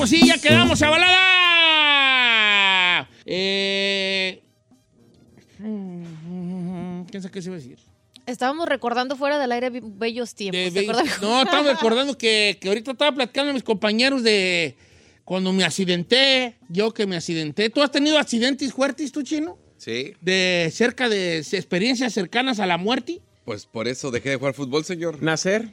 Pues sí, ya quedamos a balada! Eh... ¿Quién sabe qué se iba a decir? Estábamos recordando fuera del aire be- bellos tiempos. De- ¿te de- acuerdas? no, estamos recordando que, que ahorita estaba platicando a mis compañeros de cuando me accidenté, yo que me accidenté. ¿Tú has tenido accidentes fuertes, tú, chino? Sí, De cerca de experiencias cercanas a la muerte. pues por eso dejé de jugar fútbol, señor. Nacer.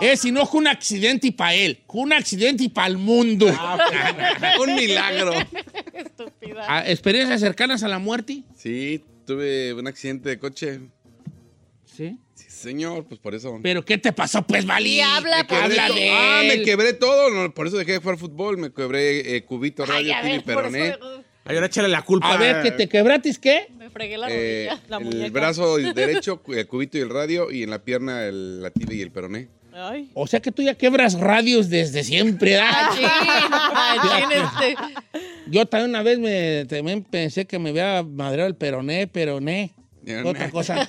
Es si no, fue un accidente y para él, fue un accidente y para el mundo. Un milagro. Ah, experiencias cercanas a la muerte. Sí, tuve un accidente de coche. Sí. Sí, señor, pues por eso. ¿Pero qué te pasó, pues, Vali? Y habla, Me pues. habla Ah, me quebré todo. no, por eso dejé de jugar fútbol. Me quebré eh, cubito, radio, Ay, a tibia y peroné. eso Ay, ahora échale la culpa. A ver, ¿que te quebratis qué? me fregué la Eh, rodilla. La el muñeca. brazo derecho, el cubito y el radio, y en la pierna el, la tibia y el peroné. Ay. O sea que tú ya quebras radios desde siempre, ¿ah? Ah, este. Yo también una vez me, también pensé que me había madreado el peroné, peroné. Peroné. Otra cosa.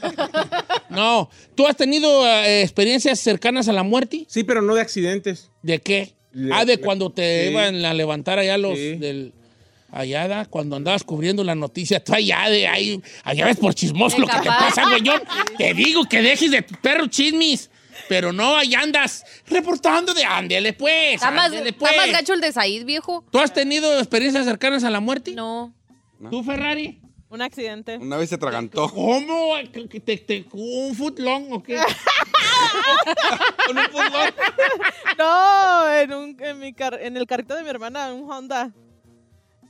No, ¿tú has tenido eh, experiencias cercanas a la muerte? Sí, pero no de accidentes. ¿De qué? Le- ah, de le- cuando te sí. iban a levantar allá los Sí. del... Allá, da, cuando andabas cubriendo la noticia, tú allá, de ahí, allá ves por chismoso lo que te pasa, güey. Yo te digo que dejes de tu perro chismis, pero no, allá andas reportando de ándele, pues, Está más, ándele, está pues. más gacho el de Said, viejo. ¿Tú has tenido experiencias cercanas a la muerte? No. ¿Tú, Ferrari? Un accidente. Una vez se atragantó. ¿Cómo? ¿Que te, te- ¿Un footlong o qué? Con un fútbol. No, en, un, en, mi car- en el carrito de mi hermana, un Honda.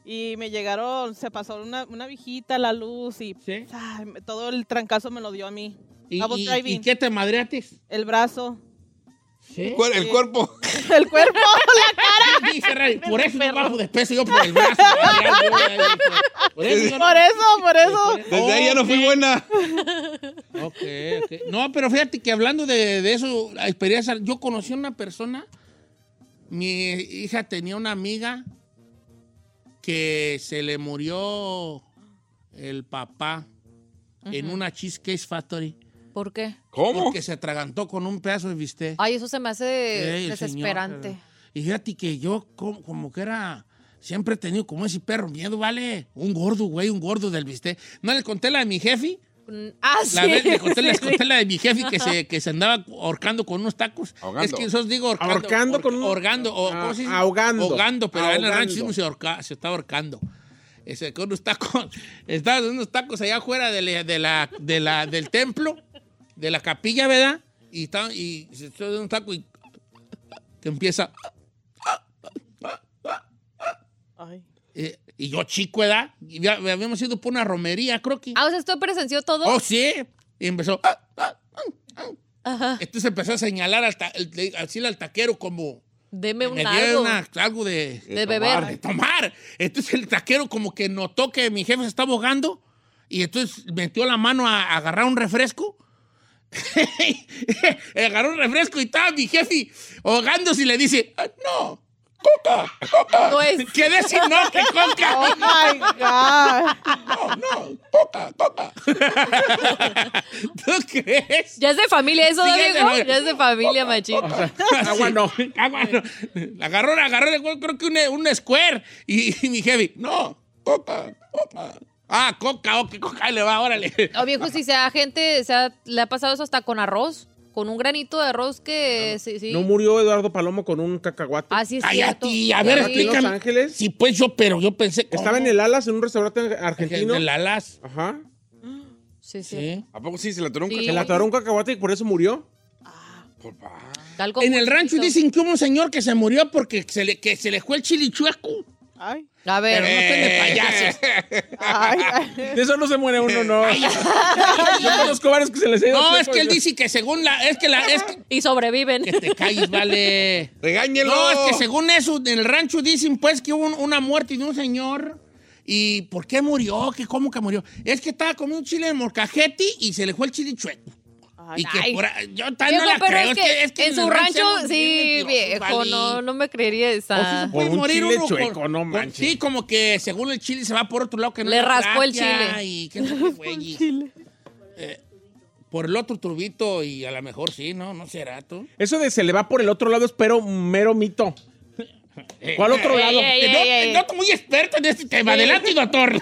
Y me llegaron, se pasó una, una viejita la luz y ¿Sí? ay, me- todo el trancazo me lo dio a mí. ¿Y, y- y qué te madreates? El brazo, El cuerpo. el cuerpo. Sí, Ferrari, por eso yo bajo de peso, yo por el brazo. Por eso Por eso, por eso. Desde ahí ya no fui buena. Ok, ok. No, pero fíjate que hablando de, de eso, la experiencia, yo conocí a una persona, mi hija tenía una amiga que se le murió el papá en una Cheesecake Factory ¿Por qué? ¿Cómo? porque se atragantó con un pedazo de bistec. Ay, eso se me hace el desesperante. señor, y fíjate que yo como, como que era... Siempre he tenido como ese perro miedo, ¿vale? Un gordo, güey, un gordo del bistec. ¿No le conté la de mi jefe? Ah, sí. La vez le conté, les sí, conté sí. la de mi jefe que se, que se andaba ahorcando con unos tacos. Ahogando. Es que eso os digo ahorcando. Ahorcando ahor- con un- Ahorgando, o, Ah, ¿cómo se dice? ahogando. Ahogando, pero en el Ahogando. rancho se, ahorca- se está ahorcando. Ese, con unos tacos, estaba en unos tacos allá afuera de la, de la, de la- del templo, de la capilla, ¿verdad? Y, está, y se está un taco y que empieza... Ay. eh, y yo chico, ¿verdad? Y ya habíamos ido por una romería, creo que... Ah, o sea, ¿esto presenció todo? Oh, sí. Y empezó. ah, ah, ah, ah. Ajá. Entonces empezó a señalar al, ta- el- le- así al taquero como. Deme un me algo. una- algo de, de beber. de tomar. Entonces el taquero como que notó que mi jefe se estaba ahogando y entonces metió la mano a, a agarrar un refresco. Agarró un refresco y estaba mi jefe ahogándose y le dice, "Ah, no, coca, coca. No es- Quedé sin no, que coca. Oh my God. No, no, coca, coca. ¿Tú crees? ¿Ya es de familia eso, Sí, ya es de Diego? familia. Ya es de familia. Agua no. Agua no. Agarró, agarró, creo que un, un square. Y, y mi jefe, no, coca, coca. Ah, coca, ok, coca, ahí le va, órale. O viejo, si sea gente, se ha- le ha pasado eso hasta con arroz. Con un granito de arroz que sí, sí. ¿No murió Eduardo Palomo con un cacahuate? Ah, sí, es cierto. Cállate, a ver, Sí. ¿Aquí en Los explícame. Ángeles? Sí, pues yo, pero yo pensé. Estaba en el Alas, en un restaurante argentino. De la Las. Ajá. Sí, sí. Sí. ¿A poco sí se le atoró un Sí. Se le cacahuate? atoró un cacahuate y por eso murió. Por pa- Algo En el rancho dicen que hubo un señor que se murió porque se le, que se le fue el chili chueco. Ay, A Pero no ver, estén de payasos. ay, ay. De eso no se muere uno, no. Yo conozco varios que se les ha ido No, es que él dice que según la. Es que la. Es que, y sobreviven. que te calles, vale. ¡Regáñelo! No, es que según eso, en el rancho dicen pues que hubo un- una muerte de un señor. ¿Y por qué murió? ¿Qué, ¿Cómo que murió? Es que estaba comiendo un chile de morcajete y se le fue el chile chueco. Ay, y que ay. por yo no la creo. es que, en su rancho, sí, viejo, vale. no, no me creería O esa. se puede Por un morir chile uno chueco, no manches. Sí, como que según el chile se va por otro lado que no Le raspó el chile. Y qué güey. Eh, por el otro turbito y a lo mejor sí, ¿no? No será tú. Eso de se le va por el otro lado es pero mero mito. ¿Cuál otro Ey, lado? ey, Te ey, ey. te noto muy experto en este tema. Adelante, doctor.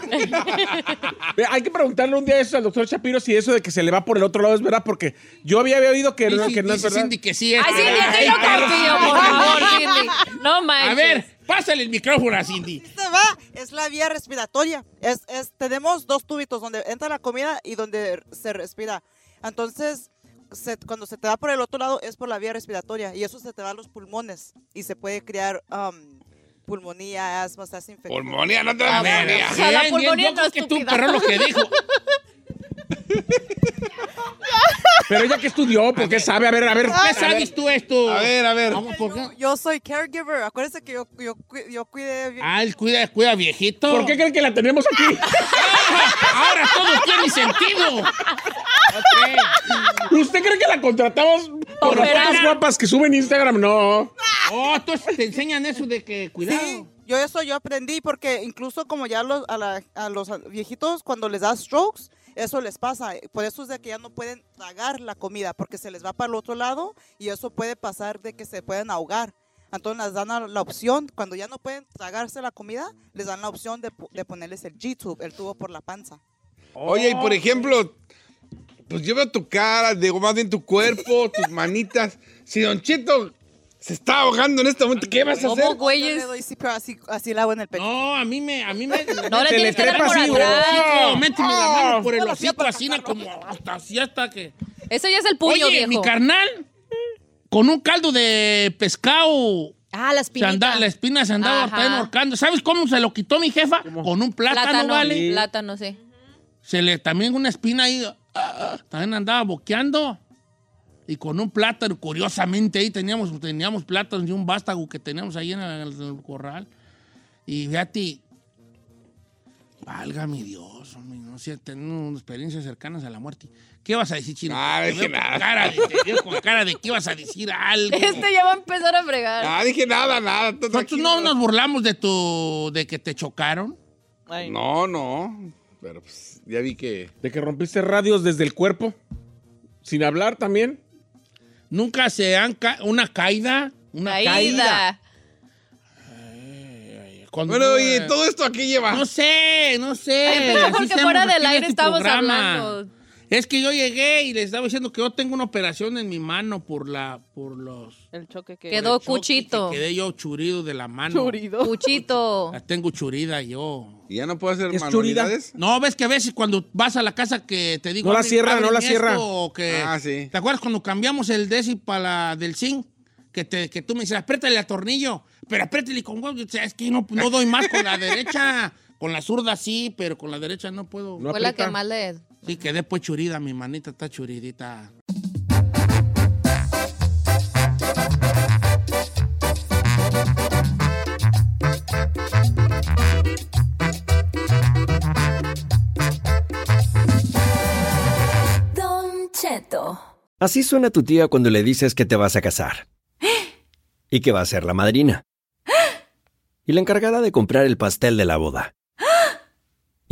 Hay que preguntarle un día eso al doctor Shapiro si eso de que se le va por el otro lado es verdad, porque yo había oído que, no, Dice- que no es verdad. Cindy que sí es. Ay, Cindy, no perro. confío, por favor, Cindy. No manches. A ver, pásale el micrófono a Cindy. se va es la vía respiratoria. Es, es, tenemos dos tubitos donde entra la comida y donde se respira. Entonces, se- cuando se te va por el otro lado es por la vía respiratoria y eso se te va a los pulmones y se puede crear um, pulmonía, asma, estás infectado. Pulmonía, no te A da ver, pulmonía. O sea, la bien, bien, pulmonía yo no creo es que tú, pero lo que dijo. Pero ella que estudió, porque sabe, a ver, a ver. ¿Qué sabes tú esto? A ver, a ver. Vamos, ¿por qué? Yo, yo soy caregiver. Acuérdense que yo, yo, yo cuidé. Ah, él cuida, cuida viejito. ¿Por qué creen que la tenemos aquí? Ahora todo tiene sentido. Ok. ¿Usted cree que la contratamos por las fotos guapas que sube en Instagram? No. Oh, entonces te enseñan eso de que cuidado. Sí, yo eso yo aprendí porque incluso como ya los, a, la- a los viejitos cuando les da strokes, eso les pasa. Por eso es de que ya no pueden tragar la comida porque se les va para el otro lado y eso puede pasar de que se pueden ahogar. Entonces les dan la, opción, cuando ya no pueden tragarse la comida, les dan la opción de, ponerles el G-tube, el tubo por la panza. Oye, y por ejemplo, pues yo veo tu cara, digo, más bien tu cuerpo, tus manitas. Si Don Cheto se está ahogando en este momento, ¿qué vas a ¿Cómo, hacer? Yo le güeyes? doy sí, pero así, así la hago en el pecho. No, a mí me, a mí me. No le tienes le que dar trepa por así, atrás. No, méteme la mano por el hocico, así, como hasta así hasta que. Eso ya es el puño, Oye, viejo. mi carnal, con un caldo de pescado. Ah, la anda, la espina se andaba ahorcando. ¿Sabes cómo se lo quitó mi jefa? Con un plátano, Plátano, ¿vale? plátano, sí. Se le también una espina ahí, ah, ah, también andaba boqueando. Y con un plátano, curiosamente ahí teníamos, teníamos plátanos y un vástago que teníamos ahí en el, en el corral. Y fíjate, valga mi Dios, hombre, no sé, tengo experiencias cercanas a la muerte. ¿Qué vas a decir, Chino? Ah, dije nada. cara de- te veo con cara de que ibas a decir algo. Este ya va a empezar a fregar. Ah, dije nada, nada. Nosotros no nos burlamos de tu, de que te chocaron. Ay, No, no. Pero pues ya vi que. De que rompiste radios desde el cuerpo. Sin hablar también. Nunca se han ca- una caída, una caída. Caída. Cuando Bueno, y todo esto aquí lleva. No sé, no sé. Ay, porque seamos fuera del aire este estábamos programa. hablando. Es que yo llegué y les estaba diciendo que yo tengo una operación en mi mano por la, por los. el choque que... Quedó choque, cuchito. que Quedé yo churido de la mano. Churido. Cuchito. La tengo churida yo. ¿Y ya no puedo hacer ¿Es churida? manualidades? No, ves que a veces cuando vas a la casa que te digo. No la "Abre- cierra, no la cierra". esto", o que- Ah, sí. ¿Te acuerdas cuando cambiamos el DESI para la del zinc? Que, te, que tú me dices, apriétale el tornillo, pero apriétale con huevo. O sea, es que no, no doy más con la derecha. Con la zurda sí, pero con la derecha no puedo. No Fue la que más le... Sí, quedé pues churida, mi manita está churidita. Don Cheto. Así suena tu tía cuando le dices que te vas a casar. Y que va a ser la madrina. Y la encargada de comprar el pastel de la boda.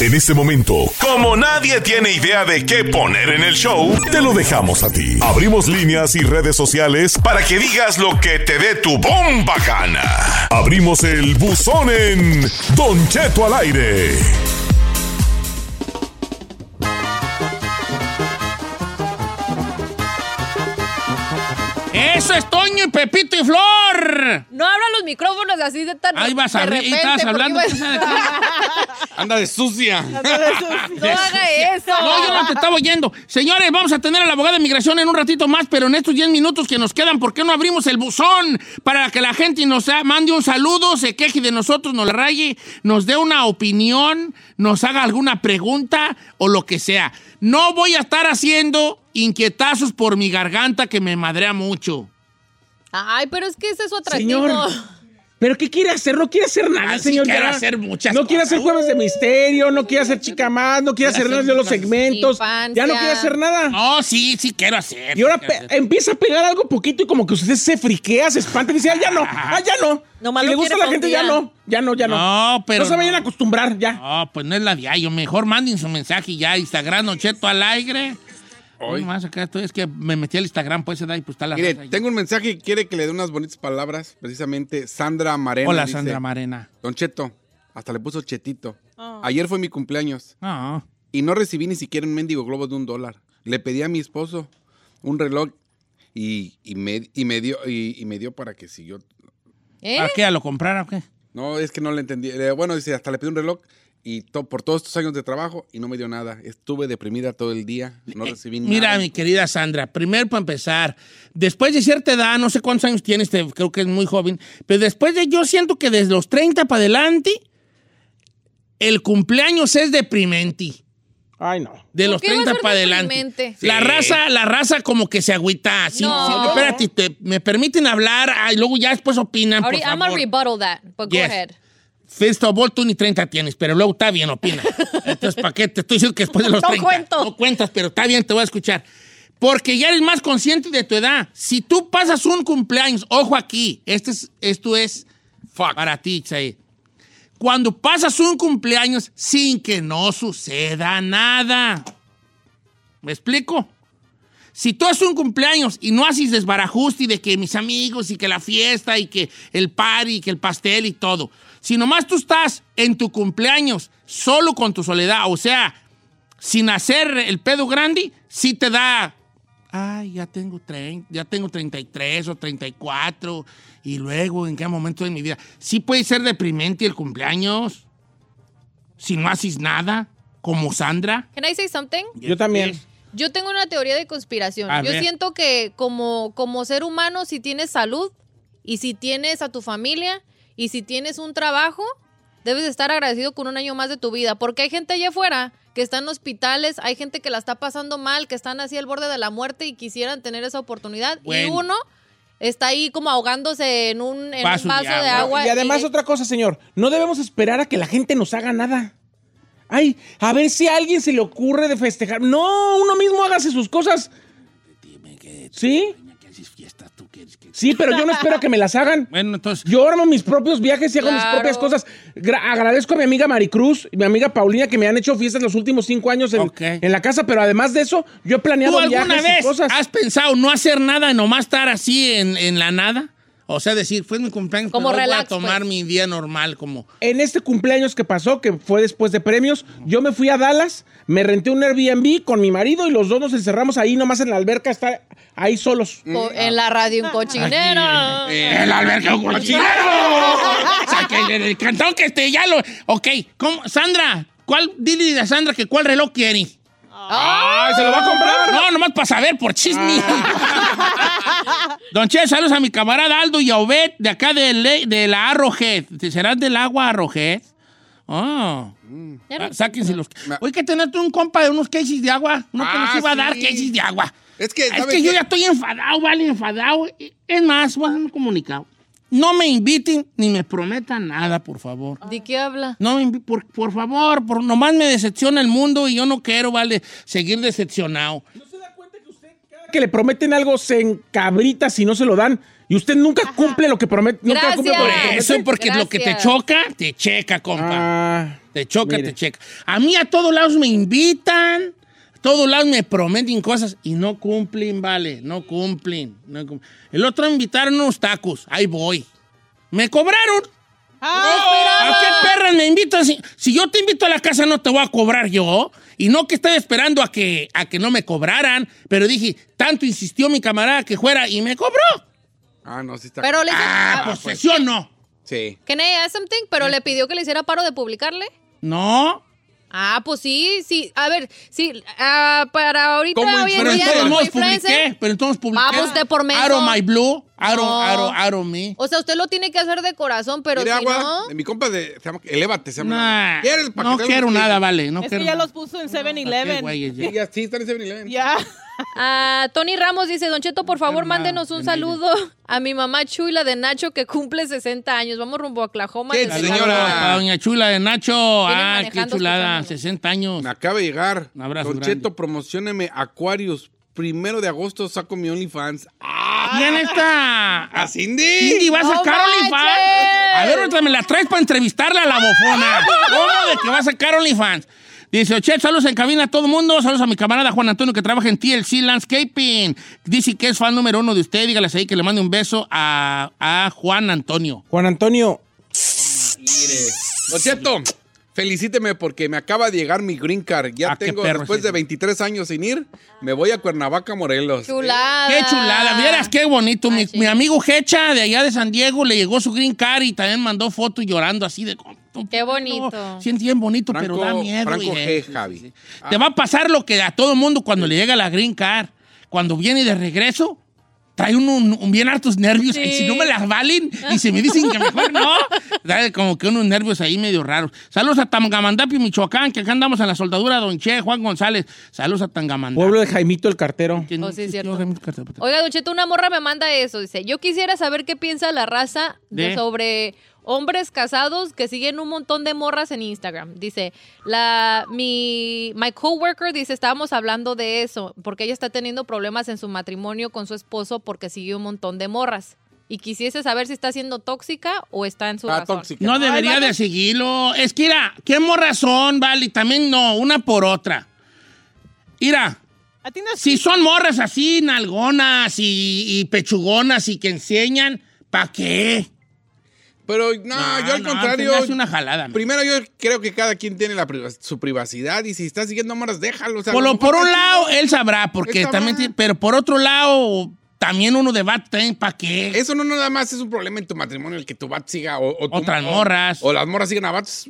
en este momento, como nadie tiene idea de qué poner en el show, te lo dejamos a ti. Abrimos líneas y redes sociales para que digas lo que te dé tu bomba gana. Abrimos el buzón en Don Cheto al aire. Es Toño y Pepito y Flor. No abran los micrófonos así de tan Ahí vas a ver, y porque hablando. iba- ¿quién sabe de qué? Anda de sucia. No haga eso. No, yo no te estaba oyendo. Señores, vamos a tener a la abogada de migración en un ratito más, pero en estos 10 minutos que nos quedan, ¿por qué no abrimos el buzón? Para que la gente nos mande un saludo, se queje de nosotros, nos la raye, nos dé una opinión, nos haga alguna pregunta o lo que sea. No voy a estar haciendo inquietazos por mi garganta que me madrea mucho. Ay, pero es que ese es su atractivo. Señor. ¿Pero qué quiere hacer? No quiere hacer nada, Ay, sí señor. quiero ya. hacer muchas No quiere hacer jueves de misterio, no quiere hacer chica más, no quiere hacer nada de los segmentos. Infancia. Ya no quiere hacer nada. No, sí, sí quiero hacer. Y ahora pe- hacer. empieza a pegar algo poquito y como que usted se friquea, se espanta y dice, ah, ya no, ah, ya no. Nomás si le gusta a quiere la gente, ya no, ya no, ya no. No, pero No se vayan no. a acostumbrar, ya. No, pues no es la diario. Mejor manden su mensaje ya. Instagram, Don Cheto al aire. Hoy más acá estoy, es que me metí al Instagram, pues, y pues está la Mire, tengo un mensaje que quiere que le dé unas bonitas palabras. Precisamente Sandra Marena. Hola, dice, Sandra Marena. Don Cheto, hasta le puso Chetito. Oh. Ayer fue mi cumpleaños No. y no recibí ni siquiera un mendigo globo de un dólar. Le pedí a mi esposo un reloj y, y me, y me dio y, y me dio para que si yo... ¿Eh? ¿Para qué? ¿A lo comprara o qué? No, es que no le entendí. Bueno, dice, hasta le pedí un reloj y to- por todos estos años de trabajo y no me dio nada. Estuve deprimida todo el día, no recibí nada. Eh, Mira, mi querida Sandra, primero para empezar, después de cierta edad, no sé cuántos años tienes, te- creo que es muy joven, pero después de, yo siento que desde los 30 para adelante, el cumpleaños es deprimente. Ay, no. De ¿Por los qué va a 30 ser para adelante. La raza, la raza como que se agüita. Sí, No. sí, espérate, te- me permiten hablar, y luego ya después opinan, por Ahorita, I'm gonna favor. rebuttal that, but go Yes. ahead. First of all, tú ni 30 tienes, pero luego está bien, opina. Entonces, ¿para qué? Te estoy diciendo que después de los No 30. cuento. No cuentas, pero está bien, te voy a escuchar. Porque ya eres más consciente de tu edad. Si tú pasas un cumpleaños, ojo aquí, este es, esto es para ti, Chay. Cuando pasas un cumpleaños sin que no suceda nada. ¿Me explico? Si tú haces un cumpleaños y no haces desbarajuste de que mis amigos y que la fiesta y que el party y que el pastel y todo, si nomás tú estás en tu cumpleaños solo con tu soledad, o sea, sin hacer el pedo grande, sí te da, ay, ya tengo, 30, ya tengo 33 o 34 y luego en qué momento de mi vida. Sí puede ser deprimente el cumpleaños si no haces nada, como Sandra. Can I say something? Yo también. Yo tengo una teoría de conspiración. A Yo ver. siento que como, como ser humano, si tienes salud y si tienes a tu familia y si tienes un trabajo, debes de estar agradecido con un año más de tu vida. Porque hay gente allá afuera que está en hospitales, hay gente que la está pasando mal, que están así al borde de la muerte y quisieran tener esa oportunidad. Y uno está ahí como ahogándose en un, en un Vaso de de agua. agua. y además otra cosa, señor, no debemos esperar a que la gente nos haga nada. Ay, a ver si a alguien se le ocurre de festejar. No, uno mismo hágase sus cosas. ¿Sí? Sí, pero yo no espero que me las hagan. Bueno, entonces. Yo armo mis propios viajes y hago mis Claro. propias cosas. Gra- agradezco a mi amiga Maricruz y mi amiga Paulina que me han hecho fiestas los últimos cinco años en, Ok. en la casa, pero además de eso, yo he planeado ¿Tú alguna viajes y vez cosas. has pensado no hacer nada y nomás estar así en, en la nada? O sea, decir, fue mi cumpleaños, Como pero hoy voy relax, a tomar pues. mi día normal como... En este cumpleaños que pasó, que fue después de premios, yo me fui a Dallas, me renté un Airbnb con mi marido y los dos nos encerramos ahí nomás en la alberca, estar ahí solos. En la radio un cochinero. ¡El albergue un cochinero! Sáquenle del cantón que este ya lo... Ok, ¿cómo? Sandra, ¿cuál? Dile a Sandra que cuál reloj quiere. ¡Ay, se lo va a comprar! No, nomás para saber, por chisme. Don Che, saludos a mi camarada Aldo y a Obed de acá de, Le- de la Arrojed. ¿Serás del agua Arrojed? Oh. No- Ah, sáquense los... Oye, que tenerte un compa de unos cases de agua. Uno que Ah, nos iba a dar sí. cases de agua. Es que, Es ¿sabe que yo ya estoy enfadado, vale, enfadado. Es más, voy a hacer un comunicado. No me inviten ni me prometan nada, por favor. ¿De qué habla? No por, por favor, por, nomás me decepciona el mundo y yo no quiero, vale, seguir decepcionado. Que le prometen algo, se encabrita si no se lo dan. Y usted nunca cumple lo que promete. Nunca cumple lo que Por promete. eso, porque lo que te choca, te checa, compa. Ah, te choca, mire. te checa. A mí a todos lados me invitan, todos lados me prometen cosas y no cumplen, vale, no cumplen. no El otro me invitaron unos tacos, ahí voy. Me cobraron. ¿A qué perras me invitan? Si, si yo te invito a la casa no te voy a cobrar yo. Y no que estaba esperando a que, a que no me cobraran, pero dije, tanto insistió mi camarada que fuera y me cobró. Ah, no, sí está. Pero le Ah, ah, posesión no. Sí. Can I ask something? Pero le pidió que le hiciera paro de publicarle. No. Ah, pues sí, sí. A ver, sí, ah, para ahorita ¿Cómo hoy en Pero día entonces boyfriends, publiqué, pero entonces publiqué. Vamos, de por medio. Of my blue, of, No. out of me. O sea, usted lo tiene que hacer de corazón, pero si agua, no... de mi compa de. Se llama, elévate, se llama. Nah, ¿Quieres no quiero nada, vale. No Es quiero que ya nada. los puso en ¿Qué 7-Eleven. güeyes, ya? Sí, ya, sí, están en 7-Eleven. Ya. Ah, Tony Ramos dice, Don Cheto, por favor, Hermano, mándenos un saludo a mi mamá Chula de Nacho que cumple 60 años. Vamos rumbo a Oklahoma. ¿Qué, desde señora? Para doña Chula de Nacho. Ah, qué chulada. escuchando. 60 años. Me acaba de llegar. Un abrazo Don grande. Cheto, promocioneme Aquarius. Primero de agosto saco mi OnlyFans. Ah, ¿Quién está? a Cindy. Cindy va a ¡No sacar OnlyFans. A ver, ahorita me la traes para entrevistarla a la bofona. ¿Cómo de que va a sacar OnlyFans? Dice, Oche, saludos en cabina a todo el mundo. Saludos a mi camarada Juan Antonio que trabaja en TLC Landscaping. Dice que es fan número uno de usted. Dígales ahí que le mande un beso a, a Juan Antonio. Juan Antonio, Don Cheto, felicíteme porque me acaba de llegar mi green card. Ya Ah, tengo, perro después de 23 años sin ir, me voy a Cuernavaca, Morelos. Chulada. Qué chulada. Vieras qué bonito. Mi, amigo Hecha de allá de San Diego le llegó su green card y también mandó fotos llorando así de... Qué bonito. Sí, es bien bonito, pero da miedo. Franco G, Javi. sí, sí. Te va a pasar lo que a todo mundo cuando le llega la green card. Cuando viene de regreso, trae un, un- un bien hartos nervios. Sí. Y si no me las valen y se me dicen que mejor no, trae como que unos nervios ahí medio raros. Saludos a Tangamandapio, Michoacán, que acá andamos en la soldadura, Don Che, Juan González. Saludos a Tangamandapio. pueblo de Jaimito el cartero. No Oh, sí, cierto. Oiga, Don Cheto, una morra me manda eso. Dice, yo quisiera saber qué piensa la raza de- De. sobre hombres casados que siguen un montón de morras en Instagram. Dice, la, mi, my coworker dice, estábamos hablando de eso, porque ella está teniendo problemas en su matrimonio con su esposo porque sigue un montón de morras. Y quisiese saber si está siendo tóxica o está en su Ah, razón. tóxica. No debería de seguirlo. Es que, mira, qué razón, vale. También no, una por otra. Mira, A ti no si son morras así, nalgonas y, y pechugonas y que enseñan, ¿para qué? Pero no, yo al no, contrario. hace una jalada. man. Primero, yo creo que cada quien tiene la su privacidad y si está siguiendo moras, déjalo. o sea, Por, lo por un lado, él sabrá, porque Él también tiene- pero por otro lado, también uno debate también, ¿para qué? Eso no nada más es un problema en tu matrimonio, el que tu bat siga o, o tu- Otras o- morras. O las morras sigan a bats.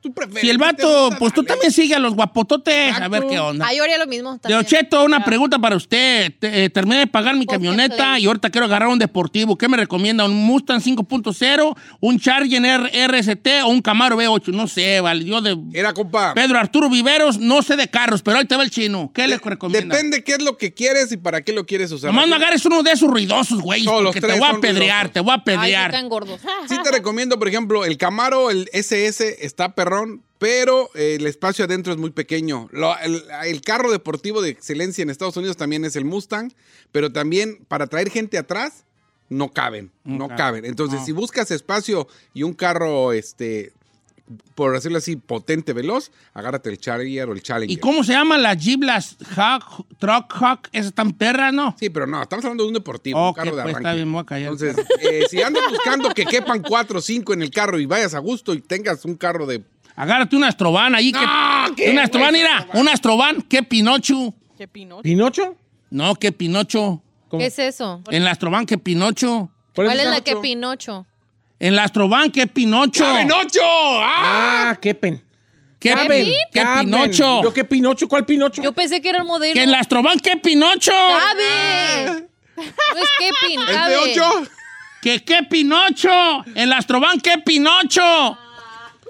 Tú prefieres. Si el vato, pues tú también sigue a los guapototes, a ver qué onda. Ah, yo haría lo mismo. De. Ocheto, una pregunta para usted. Te- eh, terminé de pagar mi camioneta y ahorita quiero agarrar un deportivo. ¿Qué me recomienda? ¿Un Mustang 5.0, un Charger RST o un Camaro V8? No sé, vale. Yo de Era, compa. Pedro Arturo Viveros, no sé de carros, pero ahí te va el chino. ¿Qué le recomienda? Depende qué es lo que quieres y para qué lo quieres usar. Nomás no agarres uno de esos ruidosos, güey, No, los te voy a pedrear, te voy a Ay, pedrear. están gordos. Sí te recomiendo, por ejemplo, el Camaro, el SS está pero eh, el espacio adentro es muy pequeño. Lo- el, el carro deportivo de excelencia en Estados Unidos también es el Mustang, pero también para traer gente atrás no caben, no caben. Entonces, si buscas espacio y un carro, este, por decirlo así, potente, veloz, agárrate el Charger o el Challenger. ¿Y cómo se llaman las Jeep, las Hawk, Truck Hawk? ¿Esas tan perras, no? Sí, pero no, estamos hablando de un deportivo, un Ok, carro de pues está bien, me voy a callar. Entonces, eh, si andas buscando que quepan cuatro o cinco en el carro y vayas a gusto y tengas un carro de Agárrate una Astrovan ahí. No, que, ¿qué, una Astrovan, güey? mira, una Astrovan, qué Pinocho. ¿Qué pinocho? ¿Pinocho? No, qué Pinocho. ¿Cómo? ¿Qué es eso? En la Astrovan, qué Pinocho. ¿Cuál ¿Cuál es la que Pinocho? En la Astrovan, qué Pinocho. ¡Ah, Pinocho! ¡Ah! Ah, qué pen. ¿Qué, qué caben. Pinocho? ¿Yo qué Pinocho? ¿Cuál Pinocho? Yo pensé que era el modelo. Que en la Astrovan, qué Pinocho. ¡Cabe! No es que pin, ¿Es de cabe. ocho? Que qué Pinocho. En la Astrovan, qué Pinocho.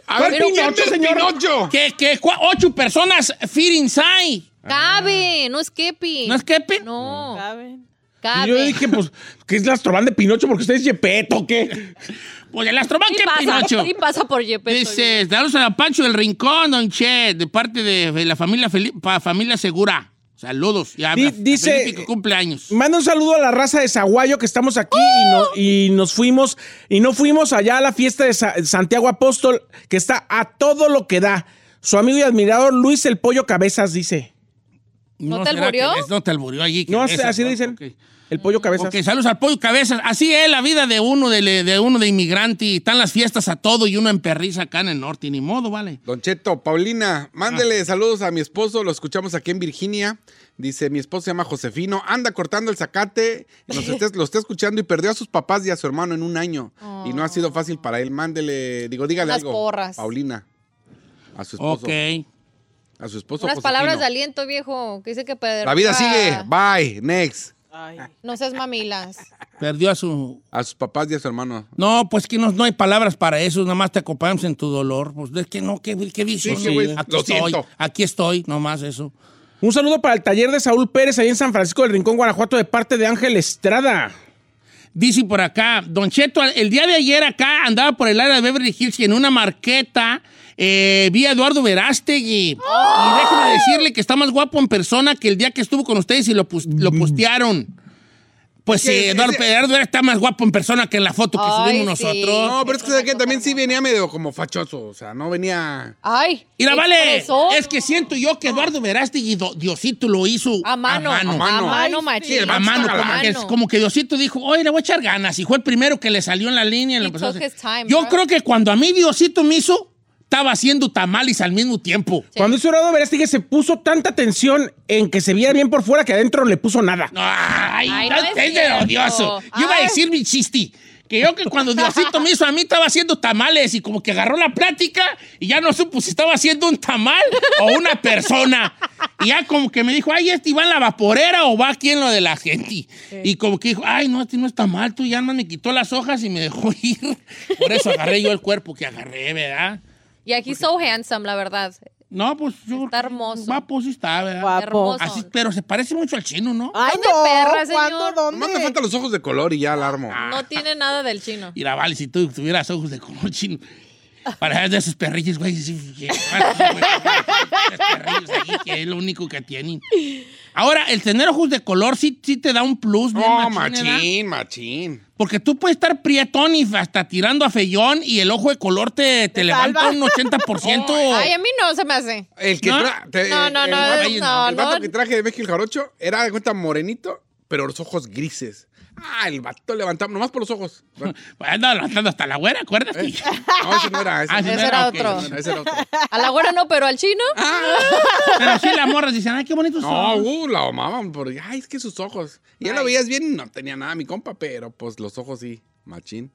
A ver, Pero Pinocho, ¿qué señor. Pinocho? Que, que cua- ocho personas fit inside. Cabe, no es kepi. ¿No es qué pi- No, Caben. Y cabe. yo dije, pues, ¿qué es la Astrovan de Pinocho? Porque usted es Yepeto, ¿qué? Pues Astrovan, Y qué pasa, Pinocho. y pasa por Yepeto. Dice, saludos a Pancho del Rincón, Don Che, de parte de la familia, Feli- pa- familia Segura. Saludos. Ya, dice- que cumpleaños. Manda un saludo a la raza de Zaguayo que estamos aquí y, no- y nos fuimos y no fuimos allá a la fiesta de Sa- Santiago Apóstol que está a todo lo que da. Su amigo y admirador Luis el Pollo Cabezas dice. ¿No te alburió? que No te alburió allí. No, es, así dicen. Ok. El Pollo Cabezas. Ok, saludos al pollo cabezas. Así es la vida de uno de, de uno de inmigrante. Están las fiestas a todo y uno en perriza acá en el norte. Ni modo, vale. Don Cheto, Paulina, mándele saludos a mi esposo, lo escuchamos aquí en Virginia. Dice, mi esposo se llama Josefino, anda cortando el zacate, nos está- lo está escuchando y perdió a sus papás y a su hermano en un año. Y no ha sido fácil para él. Mándele, digo, dígale Unas algo. porras. Paulina. A su esposo. Ok. A su esposo. Unas Josefino. palabras de aliento, viejo, que dice que perder. La vida sigue. Bye. Next. Ay. No seas mamilas. Perdió a su. A sus papás y a su hermano. No, pues que no, no hay palabras para eso. Nada más te acompañamos en tu dolor. Pues es que no, qué, qué visión. Sí, güey, Aquí lo estoy. siento. Aquí estoy, nomás eso. Un saludo para el taller de Saúl Pérez ahí en San Francisco del Rincón, Guanajuato, de parte de Ángel Estrada. Dice por acá, Don Cheto, el día de ayer acá andaba por el área de Beverly Hills y en una marqueta eh, vi a Eduardo Verástegui. Y déjeme decirle que está más guapo en persona que el día que estuvo con ustedes y lo, lo postearon. Pues sí, Eduardo, Eduardo está más guapo en persona que en la foto que Ay, subimos sí. nosotros. No, pero es que también sí venía medio como fachoso. O sea, no venía. Ay. Mira, vale, expresó es que siento yo que Eduardo Verástegui, Diosito lo hizo A mano. A mano. A mano. mano, Sí, machín. el A mano, como que, mano. como que Diosito dijo, oye, le voy a echar ganas. Y fue el primero que le salió en la línea. y le He empezó a took hacer- his time, Yo creo que cuando a mí Diosito me hizo, estaba haciendo tamales al mismo tiempo. Cuando hizo Eduardo Verástegui se puso tanta atención en que se viera bien por fuera que adentro no le puso nada. Ay, Ay, no no es es de odioso. Yo iba a Ay. decir mi chiste. Que yo que cuando Diosito me hizo a mí estaba haciendo tamales y como que agarró la plática y ya no supo si estaba haciendo un tamal o una persona. Y ya como que me dijo, ay, este va en la vaporera o va aquí en lo de la gente. Y como que dijo, ay, no, este no está mal, tú ya más me quitó las hojas y me dejó ir. Por eso agarré yo el cuerpo que agarré, ¿verdad? Y aquí so handsome, la verdad. No, pues yo. Está hermoso. Guapo sí está, ¿verdad? Guapo. Así, pero se parece mucho al chino, ¿no? Ay, ¿Dónde no. perra, señor? ¿Cuándo? ¿Dónde? Nomás me faltan los ojos de color y ya alarmo. No tiene nada del chino. Mira, vale, si tú tuvieras ojos de color chino. Para de esos perrillos, güey. sí, que- esos perrillos que es lo único que tienen. Ahora, el tener ojos de color sí, sí te da un plus. No, machín, ¿verdad? machín, machín. Porque tú puedes estar prietón y hasta tirando a feyón y el ojo de color te, te levanta salva. un 80%. Ay, a mí no se me hace. El que ¿No? te- No, no, el, no, no, el vato no. que traje de México el Jarocho era de cuenta morenito, pero los ojos grises. Ah, el vato levantaba, nomás por los ojos. Bueno, Pues Anda levantando hasta la güera, acuérdate. no, ese no era. Ese, Ah, no ese era. no era otro. No, ese era otro. A la güera no, pero al chino. Pero sí, las morras dicen, ay, qué bonitos No, son. uh, la amaban por, ay, es que sus ojos. Y ya lo veías bien, no tenía nada mi compa, pero pues los ojos sí, machín.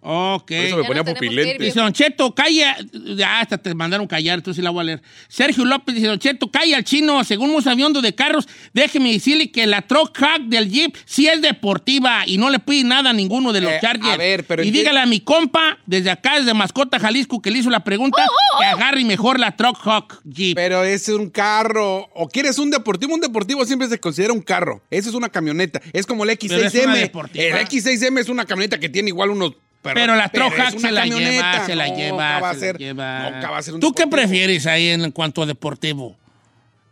Ok. eso me Ya ponía ir, pupilente. Dice Don Cheto, calla. Ya hasta te mandaron callar, entonces la voy a leer. Sergio López dice: Don Cheto, calla al chino. Según un sabiondo de carros, déjeme decirle que la truck hack del Jeep sí es deportiva y no le pide nada a ninguno de los Eh, Chargers. a ver, pero y dígale a mi compa, desde acá, desde Mascota, Jalisco, que le hizo la pregunta, que agarre mejor la truck hack Jeep. Pero es un carro. ¿O quieres un deportivo? Un deportivo siempre se considera un carro. Esa es una camioneta. Es como el Pero es una X6M. deportiva. El X6M es una camioneta que tiene igual unos. Pero la truck es hack una se la lleva, se la Nunca lleva, va a se ser- la lleva. nunca va a ser un ¿Tú qué deportivo. prefieres ahí en cuanto a deportivo?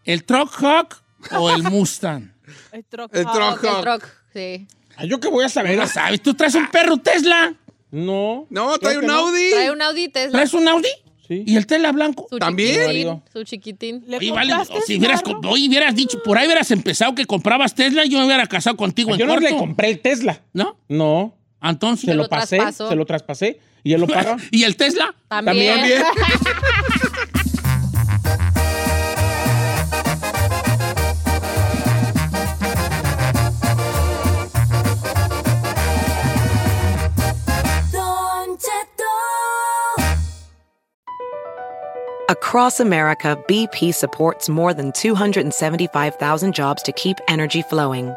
¿El truck hack o el Mustang? El truck El hawk. truck El hawk. truck, sí. Ay, ¿Yo qué voy a saber? No sabes, ¿tú traes un perro Tesla? No. No, trae un no. Audi. Trae un Audi Tesla. ¿Traes un Audi? Sí. ¿Y el Tesla blanco? Su ¿También? chiquitín, Su chiquitín. ¿Le Oye, vale, o si hubieras, oye, hubieras dicho, por ahí hubieras empezado que comprabas Tesla, yo me hubiera casado contigo en Yo no le compré el Tesla. ¿No? No. Ah, entonces. Se lo, lo pasé, traspasó. se lo traspasé y él lo paga. ¿Y el Tesla? También. También. Across America, BP supports more than 275,000 jobs to keep energy flowing.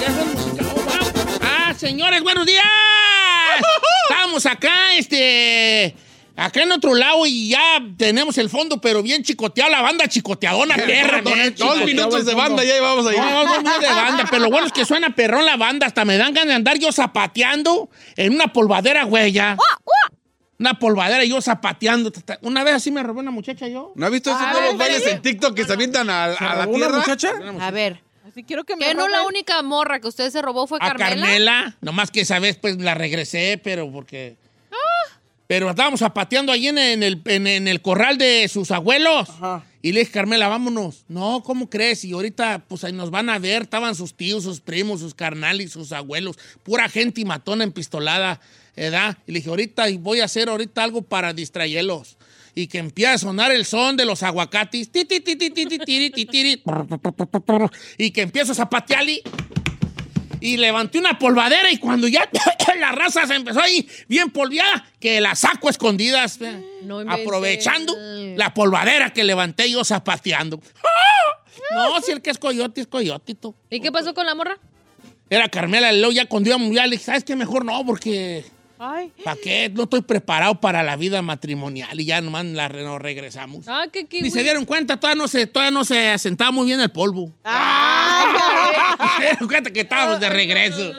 Ya. Ah, señores, buenos días. Estamos acá, este. Acá en otro lado y ya tenemos el fondo, pero bien chicoteado, la banda chicoteadona, perra. Dos- bien dos chicoteado minutos de banda, ya llevamos ahí. No, no, no, de banda, pero lo bueno es que suena perrón la banda, hasta me dan ganas de andar yo zapateando en una polvadera, güey, ya. Una polvadera y yo zapateando. Una vez así me robó una muchacha yo. ¿No has visto esos Ah, nuevos ¿en bailes en TikTok que se avientan a, a la ¿Robó una tierra? muchacha? A ver. Así quiero que me Que no la única morra que usted se robó fue A Carmela. Carmela, nomás que esa vez pues la regresé, pero porque... Pero estábamos zapateando ahí en, en el, en, en el corral de sus abuelos. Y le dije, Carmela, vámonos. No, ¿cómo crees? Y ahorita, pues ahí nos van a ver. Estaban sus tíos, sus primos, sus carnales, sus abuelos. Pura gente y matona empistolada, ¿verdad? Y le dije, ahorita voy a hacer ahorita algo para distraerlos. Y que empiece a sonar el son de los aguacates. Y que empiezo a zapatearle y levanté una polvadera y cuando ya la raza se empezó ahí bien polviada, que la saco a escondidas, eh, No aprovechando la polvadera que levanté yo zapateando. ¡Ah! No, si el que es coyote es coyotito. ¿Y qué pasó con la morra? Era Carmela, luego ya cuando íbamos ya le dije, ¿sabes qué? Mejor no, porque ¿para qué? No estoy preparado para la vida matrimonial y ya nomás la, nos regresamos. Ah, qué Ni se dieron cuenta, todavía no se, todavía no se asentaba muy bien el polvo. Se dieron cuenta que estábamos de regreso.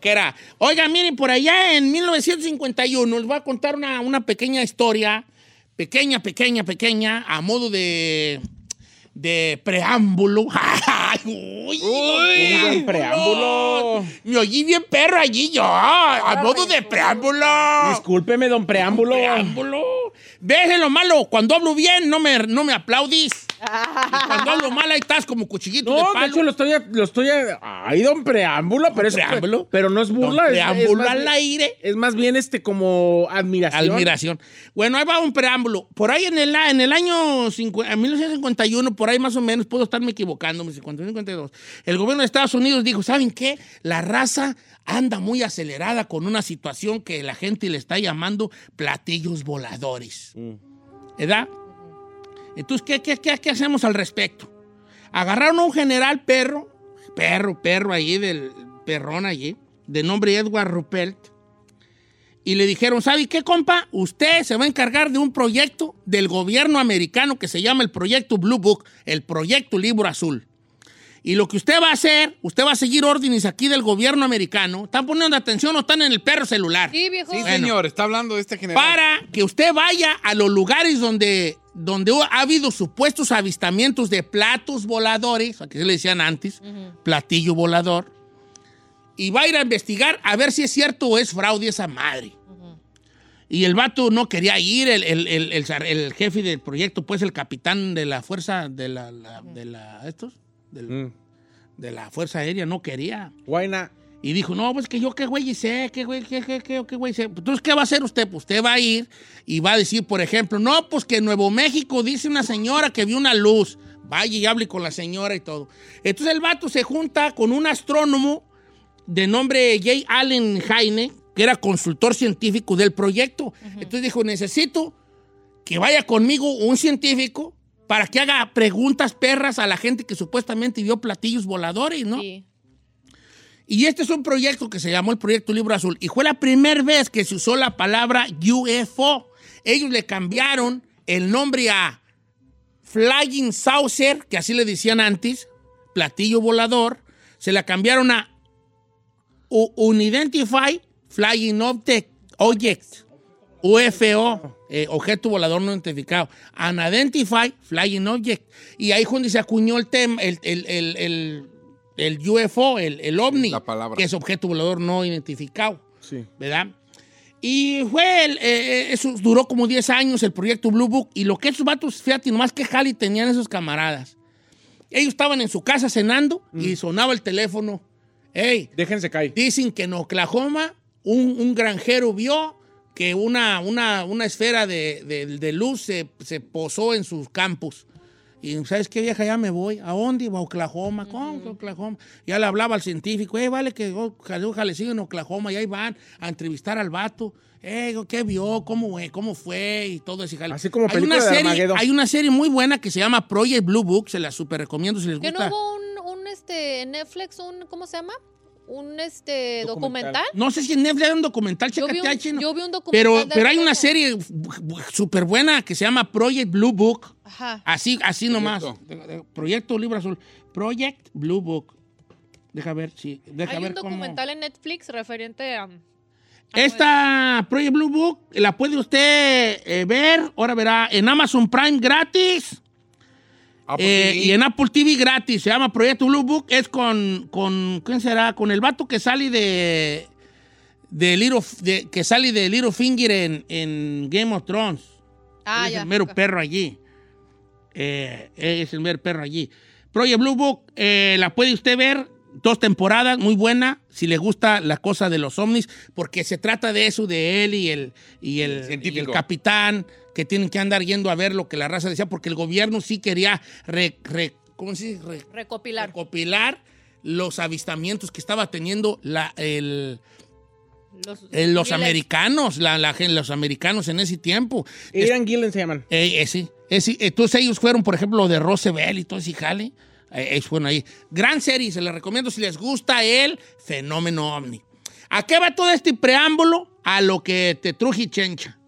Que era. Oiga, miren, por allá en 1951 les voy a contar una, una pequeña historia, pequeña, pequeña, pequeña, a modo de, de preámbulo. ¡Ay, uy, buen preámbulo. Me oí bien perro allí yo, a modo de preámbulo. Discúlpeme, don Preámbulo. Preámbulo. Ves lo malo, cuando hablo bien no me, no me aplaudís. Y cuando hablo mal ahí estás como cuchillito de No, palo. de hecho lo estoy, lo estoy. Ay, don Preámbulo, pero es. Preámbulo. Pero no es burla. Don es- es Preámbulo más al bien- aire. Es más bien este como admiración. Admiración. Bueno, ahí va un preámbulo. Por ahí en el, en el año 50 en 1951, por ahí más o menos, puedo estarme equivocando, 51, 52, el gobierno de Estados Unidos dijo, ¿saben qué? La raza anda muy acelerada con una situación que la gente le está llamando platillos voladores. ¿Verdad? Entonces, ¿qué, qué, qué, qué hacemos al respecto? Agarraron a un general perro, perro, perro allí, del perrón allí, de nombre Edward Ruppelt, y le dijeron, ¿sabe qué, compa? Usted se va a encargar de un proyecto del gobierno americano que se llama el Proyecto Blue Book, el Proyecto Libro Azul. Y lo que usted va a hacer, usted va a seguir órdenes aquí del gobierno americano. ¿Están poniendo atención o están en el perro celular? Sí, viejo. Sí, Bueno. señor, está hablando de este general. Para que usted vaya a los lugares donde, donde ha habido supuestos avistamientos de platos voladores, a que se le decían antes, platillo volador, y va a ir a investigar a ver si es cierto o es fraude esa madre. Y el vato no quería ir, el, el- el- el jefe del proyecto, pues el capitán de la fuerza, de la, la- de la, estos, del- Mm. de la fuerza aérea, no quería. Guayna. Y dijo, no, pues que yo qué güey sé, qué güey, qué, qué, qué, qué güey sé. Entonces, ¿qué va a hacer usted? Pues usted va a ir y va a decir, por ejemplo, no, pues que en Nuevo México dice una señora que vio una luz. Vaya y hable con la señora y todo. Entonces el vato se junta con un astrónomo de nombre J. Allen Heine, que era consultor científico del proyecto. Entonces dijo, necesito que vaya conmigo un científico para que haga preguntas perras a la gente que supuestamente vio platillos voladores, ¿no? Sí. Y este es un proyecto que se llamó el Proyecto Libro Azul. Y fue la primera vez que se usó la palabra UFO. Ellos le cambiaron el nombre a Flying Saucer, que así le decían antes, platillo volador. Se la cambiaron a Unidentified Flying Object, Object UFO, eh, objeto volador no identificado. Unidentified Flying Object. Y ahí donde se acuñó el tema, el, el- el- el- el UFO, el, el OVNI, que es objeto volador no identificado, Sí. ¿verdad? Y fue, eh, eh, eso duró como 10 años el proyecto Blue Book. Y lo que esos vatos, fíjate, nomás que jali tenían esos camaradas. Ellos estaban en su casa cenando y sonaba el teléfono. Hey, Déjense caer. Dicen que en Oklahoma un, un granjero vio que una, una, una esfera de, de- de luz se, se posó en sus campos. Y ¿sabes qué, vieja? Ya me voy. ¿A dónde? A Oklahoma. ¿Cómo que Oklahoma? Ya le hablaba al científico. Eh, vale que ojalá, ojalá siga en Oklahoma. Y ahí van a entrevistar al vato. Eh, ¿qué vio? ¿Cómo, fue? ¿Cómo fue? Y todo ese jale. Así como hay película una, de serie, Armageddon. hay una serie muy buena que se llama Project Blue Book. Se la super recomiendo si les ¿Que gusta. no hubo un, un, este, Netflix, un, ¿cómo se llama? Un, este, Documental. documental? No sé si en Netflix hay un documental, Yo vi un- ahí, yo vi un documental Pero, pero hay una serie súper buena que se llama Project Blue Book. Ajá. Así, así nomás. Proyecto. Libro Azul. Project Blue Book. Deja ver, sí. Deja Hay ver un cómo. documental en Netflix referente a... Esta Project Blue Book la puede usted eh, ver, ahora verá, en Amazon Prime gratis. Apple Eh, TV. y en Apple TV gratis. Se llama Proyecto Blue Book. Es con, con ¿quién será? Con el vato que sale de, de Little, de- que sale de Little Finger en, en Game of Thrones. Ah, es ya. el mero perro allí. Eh, es el mero perro allí. Project Blue Book eh, la puede usted ver. Dos temporadas, muy buena, si le gusta la cosa de los ovnis, porque se trata de eso, de él y el, y el, y el capitán, que tienen que andar yendo a ver lo que la raza decía, porque el gobierno sí quería re- re- ¿cómo se dice? Re- Recopilar. recopilar los avistamientos que estaba teniendo la, el, Los, eh, los americanos, la, los americanos en ese tiempo. Ian Gillen se llaman. Eh, ese, ese. Entonces ellos fueron, por ejemplo, de Roosevelt y todo ese jale. Eh, ellos fueron ahí. Gran serie, se les recomiendo si les gusta el fenómeno ovni. ¿A qué va todo este preámbulo? A lo que te truje chencha.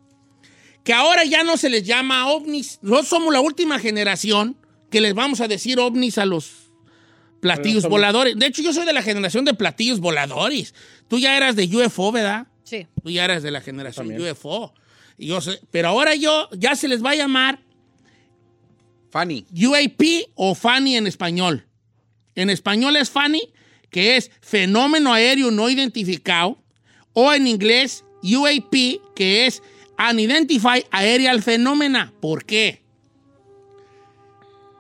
Que ahora ya no se les llama ovnis. Nosotros somos la última generación que les vamos a decir ovnis a los platillos voladores. De hecho, yo soy de la generación de platillos voladores. Tú ya eras de UFO, ¿verdad? Sí. Tú ya eres de la generación También. UFO. Y yo sé- pero ahora yo ya se les va a llamar Fanny. UAP o FANI en español. En español es FANI, que es fenómeno aéreo no identificado, o en inglés UAP, que es Unidentified Aerial Phenomena. ¿Por qué?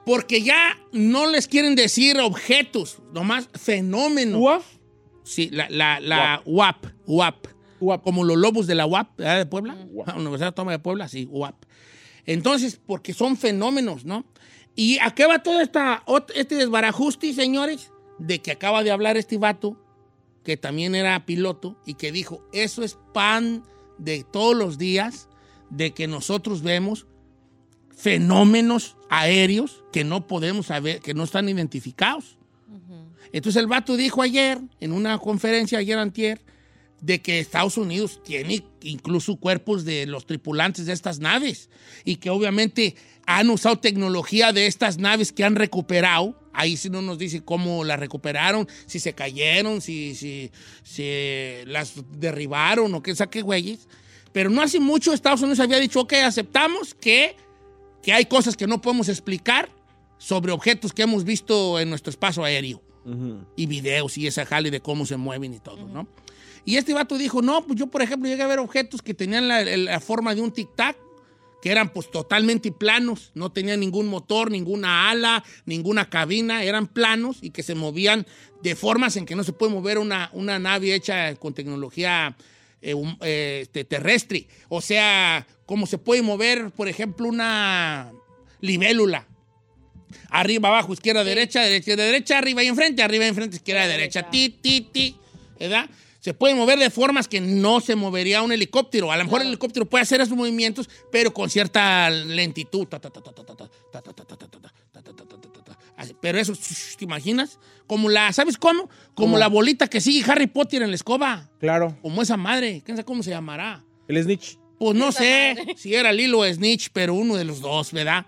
Porque ya no les quieren decir objetos, nomás fenómenos. ¿Uaf? Sí, la, la, la UAP, UAP. UAP. Como los lobos de la UAP, ¿verdad? de Puebla. La Universidad Autónoma de Puebla, sí, UAP. Entonces, porque son fenómenos, ¿no? ¿Y a qué va todo esta, este desbarajuste, señores? De que acaba de hablar este vato, que también era piloto, y que dijo, eso es pan de todos los días, de que nosotros vemos fenómenos aéreos que no podemos saber, que no están identificados. Entonces el vato dijo ayer, en una conferencia, ayer antier, de que Estados Unidos tiene incluso cuerpos de los tripulantes de estas naves y que obviamente han usado tecnología de estas naves que han recuperado. Ahí sí no nos dice cómo las recuperaron, si se cayeron, si, si, si las derribaron o qué saque güeyes. Pero no hace mucho Estados Unidos había dicho, ok, aceptamos que, que hay cosas que no podemos explicar sobre objetos que hemos visto en nuestro espacio aéreo y videos y esa jale de cómo se mueven y todo, ¿no? Y este vato dijo, no, pues yo, por ejemplo, llegué a ver objetos que tenían la, la forma de un tic-tac, que eran pues totalmente planos, no tenían ningún motor, ninguna ala, ninguna cabina, eran planos y que se movían de formas en que no se puede mover una, una nave hecha con tecnología eh, eh, este, terrestre. O sea, como se puede mover, por ejemplo, una libélula. Arriba, abajo, izquierda, derecha, derecha, derecha, arriba y enfrente, arriba y enfrente, izquierda, derecha, ti, ti, ti, ¿verdad? se pueden mover de formas que no se movería un helicóptero. A lo mejor el helicóptero puede hacer esos movimientos, pero con cierta lentitud. Pero eso, ¿te imaginas? Como la, ¿sabes cómo? Como la bolita que sigue Harry Potter en la escoba. Claro. Como esa madre, quién sabe cómo se llamará. El snitch. Pues no sé si era Lilo o snitch, pero uno de los dos, ¿verdad?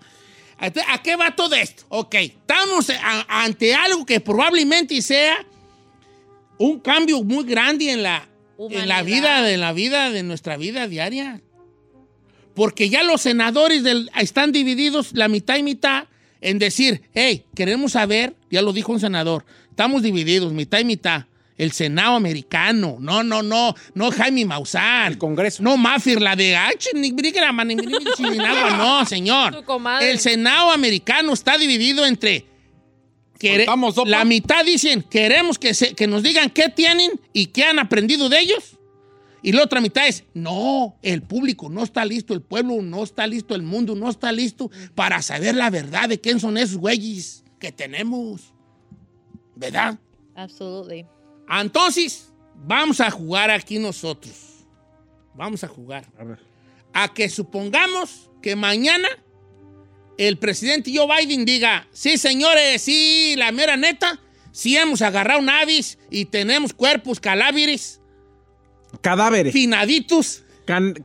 ¿A qué va todo esto? Ok, estamos ante algo que probablemente sea un cambio muy grande en la, en la vida, en la vida de nuestra vida diaria. Porque ya los senadores del- están divididos la mitad y mitad en decir, hey, queremos saber, ya lo dijo un senador, estamos divididos, mitad y mitad. El Senado americano, no, no, no, no Jaime Maussan. El Congreso. No Mafir, la de chininagua, no, señor. El Senado americano está dividido entre quere- la mitad dicen queremos que, se- que nos digan qué tienen y qué han aprendido de ellos. Y la otra mitad es, no, el público no está listo, el pueblo no está listo, el mundo no está listo para saber la verdad de quién son esos güeyes que tenemos. ¿Verdad? Absolutely. Entonces, vamos a jugar aquí nosotros. Vamos a jugar. A que supongamos que mañana el presidente Joe Biden diga, sí, señores, sí, la mera neta, sí hemos agarrado navis y tenemos cuerpos cadáveres. Cadáveres. Finaditos.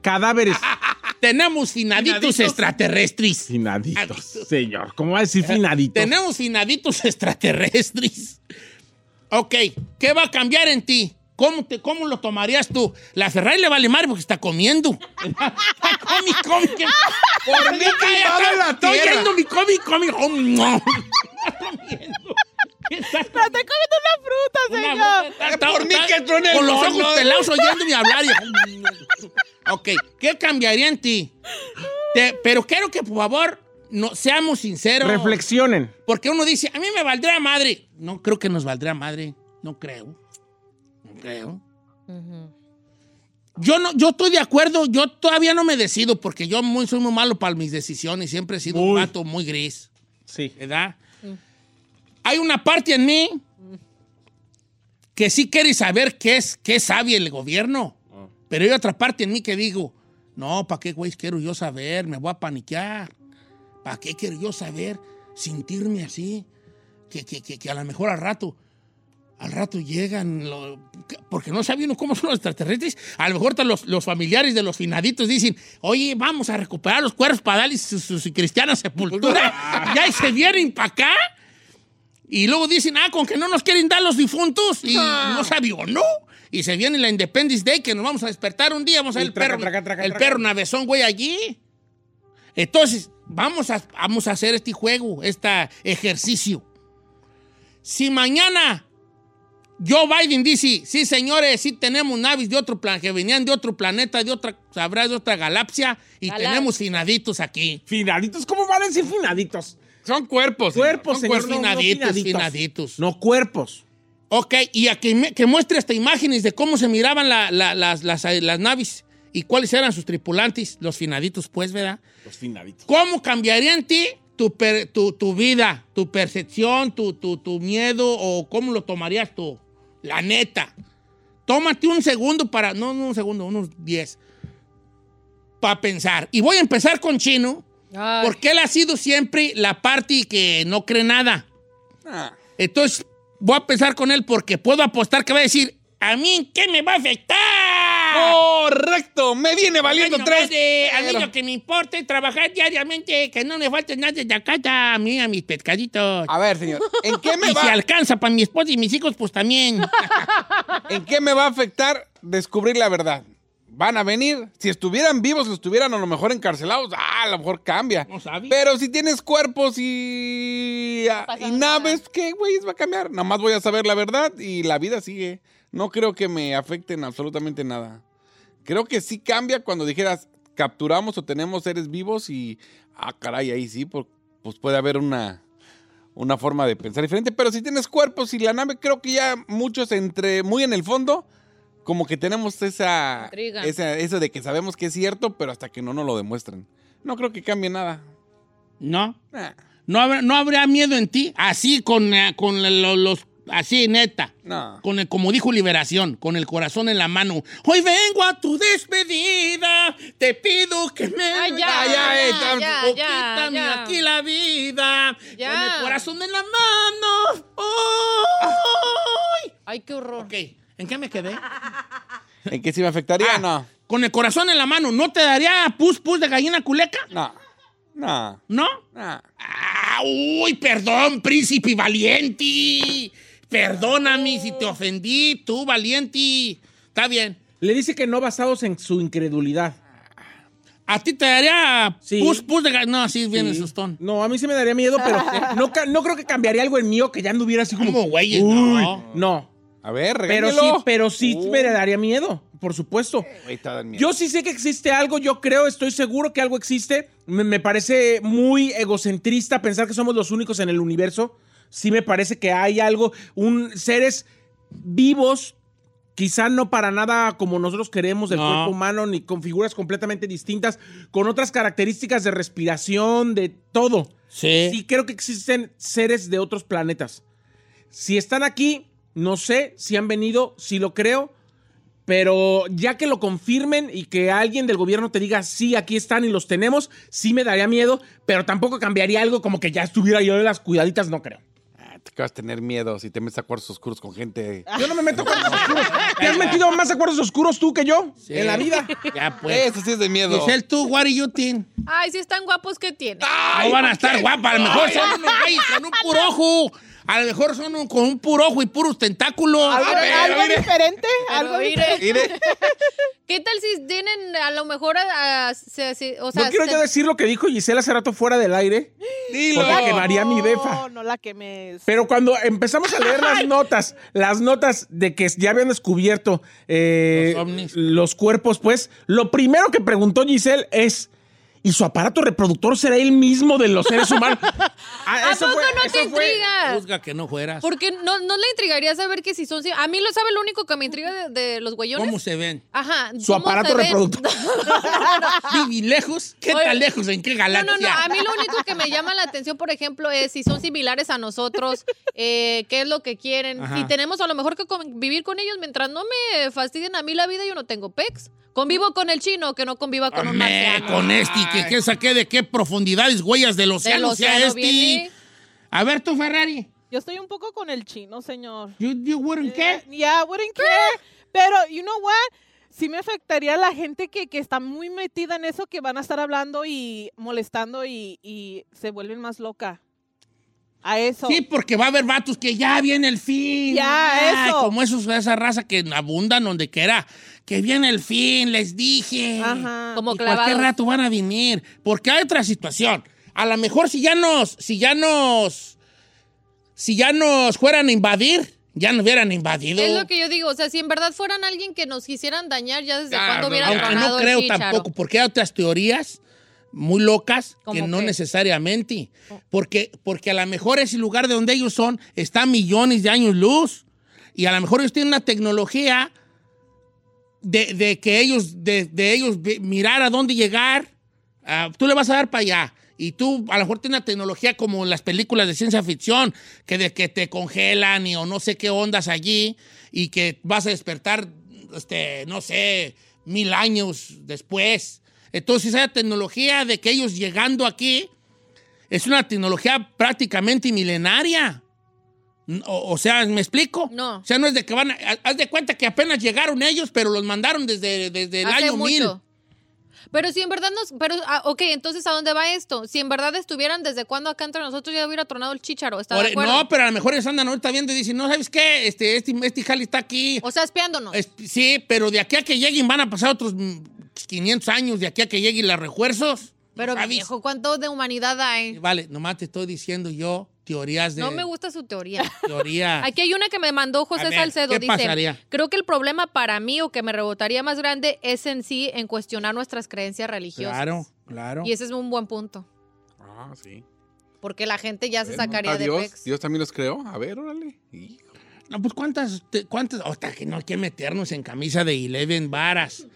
cadáveres. tenemos finaditos, Finaditos. extraterrestres. Finaditos. Señor, ¿cómo va a decir finaditos? Tenemos finaditos extraterrestres. Ok, ¿qué va a cambiar en ti? ¿Cómo, te, ¿Cómo lo tomarías tú? La Ferrari le vale madre porque está comiendo. Está comi, comi, que- Por mí en la Estoy tierra. oyendo mi comi, comi. Oh, no. ¡Me estoy comiendo una fruta, señor! Está- Por mí que truene el Con los ojos pelados oyéndome hablar. y- ok, ¿qué cambiaría en ti? Te- pero quiero que, por favor, no, seamos sinceros. Reflexionen. Porque uno dice, a mí me valdría madre. No creo que nos valdría madre. No creo. Creo. Yo no, yo estoy de acuerdo, yo todavía no me decido porque yo muy, soy muy malo para mis decisiones, siempre he sido un Uy. vato muy gris, Sí. ¿verdad? Hay una parte en mí que sí quiere saber qué es, qué sabe el gobierno, pero hay otra parte en mí que digo, no, ¿para qué, güey, quiero yo saber? Me voy a paniquear. ¿Para qué quiero yo saber? Sentirme así, que, que, que, que a lo mejor al rato al rato llegan, lo- porque no sabe uno cómo son los extraterrestres. A lo mejor los, los familiares de los finaditos dicen, oye, vamos a recuperar los cuerpos para darles su, su- su cristiana sepultura. y ahí se vienen para acá. Y luego dicen, ah, con que no nos quieren dar los difuntos. Y no sabe o no. Y se viene la Independence Day, que nos vamos a despertar un día, vamos a ver Y el traca, perro, traca, traca, el perro navezón, güey, allí. Entonces, vamos a, vamos a hacer este juego, este ejercicio. Si mañana Joe Biden dice, sí, señores, sí tenemos naves de otro plan, que venían de otro planeta, de otra, sabrá, de otra galaxia, y tenemos finaditos aquí. Finaditos, ¿cómo van a decir finaditos? Son cuerpos. Cuerpos, Son señor, no, no finaditos, finaditos. No cuerpos. Ok, y a que, me- que muestre hasta imágenes de cómo se miraban la- la- las, las- las naves y cuáles eran sus tripulantes, los finaditos, pues, ¿verdad? Los finaditos. ¿Cómo cambiaría en ti tu, per- tu, tu vida, tu percepción, tu, tu, tu miedo o cómo lo tomarías tú? La neta. Tómate un segundo para, no, no un segundo, unos 10, para pensar. Y voy a empezar con Chino, Ay. porque él ha sido siempre la parte que no cree nada. Ah. Entonces, voy a empezar con él porque puedo apostar que va a decir, ¿A mí en qué me va a afectar? Correcto, me viene valiendo Ay, tres. de- a mí lo que me importa es trabajar diariamente, que no me falte nada de acá, a mí, a mis pescaditos. A ver, señor, ¿en qué me y va? si alcanza para mi esposa y mis hijos, pues también. ¿En qué me va a afectar descubrir la verdad? Van a venir. Si estuvieran vivos, si estuvieran a lo mejor encarcelados, ah, a lo mejor cambia. No sabe. Pero si tienes cuerpos y, y naves, ¿qué, güey? Va a cambiar. Nada más voy a saber la verdad y la vida sigue. No creo que me afecten absolutamente nada. Creo que sí cambia cuando dijeras, capturamos o tenemos seres vivos y, ah, caray, ahí sí, pues puede haber una, una forma de pensar diferente. Pero si tienes cuerpos y la nave, creo que ya muchos entre, muy en el fondo, como que tenemos esa, Intriga. esa- eso de que sabemos que es cierto, pero hasta que no nos lo demuestren. No creo que cambie nada. ¿No? Nah, ¿No habrá, no habría miedo en ti? Así, con, eh, con lo- los... Así, neta. no. Con el, como dijo Liberación, con el corazón en la mano. Hoy vengo a tu despedida, te pido que me... Ay, ya, Ah, ya, eh, ya, o ya, quítame ya. aquí la vida, Ya. con el corazón en la mano. ¡Ay! Ay, qué horror. Ok, ¿en qué me quedé? ¿En qué sí me afectaría? Ah, No. Con el corazón en la mano, ¿no te daría pus pus de gallina culeca? No. No. ¿No? No. Ah, uy, perdón, príncipe valiente. Perdóname si te ofendí, tú, valiente. Está bien. Le dice que no basados en su incredulidad. ¿A ti te daría Sí. pus pus de? No, así viene Sí. sustón. No, a mí sí me daría miedo, pero no, no creo que cambiaría algo en mí o que ya anduviera así como. Como güeyes, Uy, no. no. A ver, Pero sí, pero sí Uh. me daría miedo, por supuesto. Güey, te dan miedo. Yo sí sé que existe algo, yo creo, estoy seguro que algo existe. Me, me parece muy egocentrista pensar que somos los únicos en el universo. Sí me parece que hay algo, un seres vivos, quizá no para nada como nosotros queremos del No. cuerpo humano, ni con figuras completamente distintas, con otras características de respiración, de todo. Sí. Sí creo que existen seres de otros planetas. Si están aquí, no sé si han venido, si lo creo, pero ya que lo confirmen y que alguien del gobierno te diga, sí, aquí están y los tenemos, sí me daría miedo, pero tampoco cambiaría algo como que ya estuviera yo de las cuidaditas, no creo. Te vas a tener miedo si te metes a cuartos oscuros con gente. Yo no me meto a cuartos oscuros. ¿Te has metido más a cuartos oscuros tú que yo Sí. en la vida? Ya, pues. Eso sí es de miedo. Giselle, tú, what do you think? Ay, si están guapos, ¿qué tiene? No van a estar guapas. A lo mejor son unos güeyes con un puro ojo. A lo mejor son un- con un puro ojo y puros tentáculos. ¿Algo, A ver, algo mire. diferente? ¿Algo mire, diferente? Mire, ¿Qué tal si tienen a lo mejor a- a- se- se- o sea, No quiero se- yo decir lo que dijo Gisela hace rato fuera del aire, dilo. porque quemaría mi befa. No, no la quemes. Pero cuando empezamos a leer las notas, las notas de que ya habían descubierto eh, los cuerpos, pues, lo primero que preguntó Giselle es, ¿y su aparato reproductor será el mismo de los seres humanos? Ah, ¿A eso poco fue- no eso te fue- intriga? Juzga que no fueras. Porque no, no le intrigaría saber que si son... A mí lo sabe lo único que me intriga de, de los güeyones. ¿Cómo se ven? Ajá. Su ¿cómo aparato reproductor. ¿Vivi lejos? ¿Qué Oye, tan lejos? ¿En qué No, galaxia? no, no. A mí lo único que me llama la atención, por ejemplo, es si son similares a nosotros, eh, qué es lo que quieren. Ajá. Si tenemos a lo mejor que convivir con ellos mientras no me fastidien a mí la vida, yo no tengo pex. Convivo con el chino, que no conviva con un Hombre, marciano. con este, que, que saqué de qué profundidades, huellas del océano, Del sea este. viene. A ver, tú, Ferrari. Yo estoy un poco con el chino, señor. You, you wouldn't care? Yeah, I wouldn't care. Pero, you know what? Sí me afectaría a la gente que, que está muy metida en eso, que van a estar hablando y molestando y, y se vuelven más loca. A eso. Sí, porque va a haber vatos que ya viene el fin. Ya, Ay, eso. Como esos, esa raza que abundan donde quiera. Que viene el fin, les dije. Ajá. Como y cualquier rato van a venir. Porque hay otra situación. A lo mejor si ya nos, si ya nos, si ya nos fueran a invadir, ya nos hubieran invadido. Es lo que yo digo, o sea, si en verdad fueran alguien que nos quisieran dañar, ya desde cuándo no, hubieran Aunque no creo tampoco, porque hay otras teorías muy locas que ¿Cómo no qué? necesariamente. Porque, porque a lo mejor ese lugar de donde ellos son está a millones de años luz. Y a lo mejor ellos tienen una tecnología de, de que ellos, de, de ellos mirar a dónde llegar. Ah, tú le vas a dar para allá. Y tú a lo mejor tienes una tecnología como las películas de ciencia ficción, que de que te congelan y o no sé qué ondas allí, y que vas a despertar, este, no sé, mil años después. Entonces esa tecnología de que ellos llegando aquí es una tecnología prácticamente milenaria. O, o sea, ¿me explico? No. O sea, no es de que van a... Haz de cuenta que apenas llegaron ellos, pero los mandaron desde, desde el Hace año 1000. mucho. Pero si en verdad nos... Pero, ah, ok, entonces, ¿a dónde va esto? Si en verdad estuvieran desde cuando acá entre nosotros ya hubiera tronado el chícharo, ¿está Por- de acuerdo? no, pero a lo mejor ellos andan ahorita viendo y dicen, no, ¿sabes qué? Este, este, este jali está aquí. O sea, espiándonos. Es- sí, pero de aquí a que lleguen van a pasar otros 500 años, de aquí a que lleguen los refuerzos. Pero, ¿sabes? viejo, ¿cuánto de humanidad hay? Vale, nomás te estoy diciendo yo teorías de... No me gusta su teoría. Teoría. Aquí hay una que me mandó José ver, Salcedo. ¿qué dice, pasaría? creo que el problema para mí o que me rebotaría más grande es en sí en cuestionar nuestras creencias religiosas. Claro, claro. Y ese es un buen punto. Ah, sí. Porque la gente ya se sacaría de Dios, pex. Dios también los creó. A ver, órale. Hijo. No, pues cuántas, te- cuántas, hasta que no hay que meternos en camisa de Eleven varas.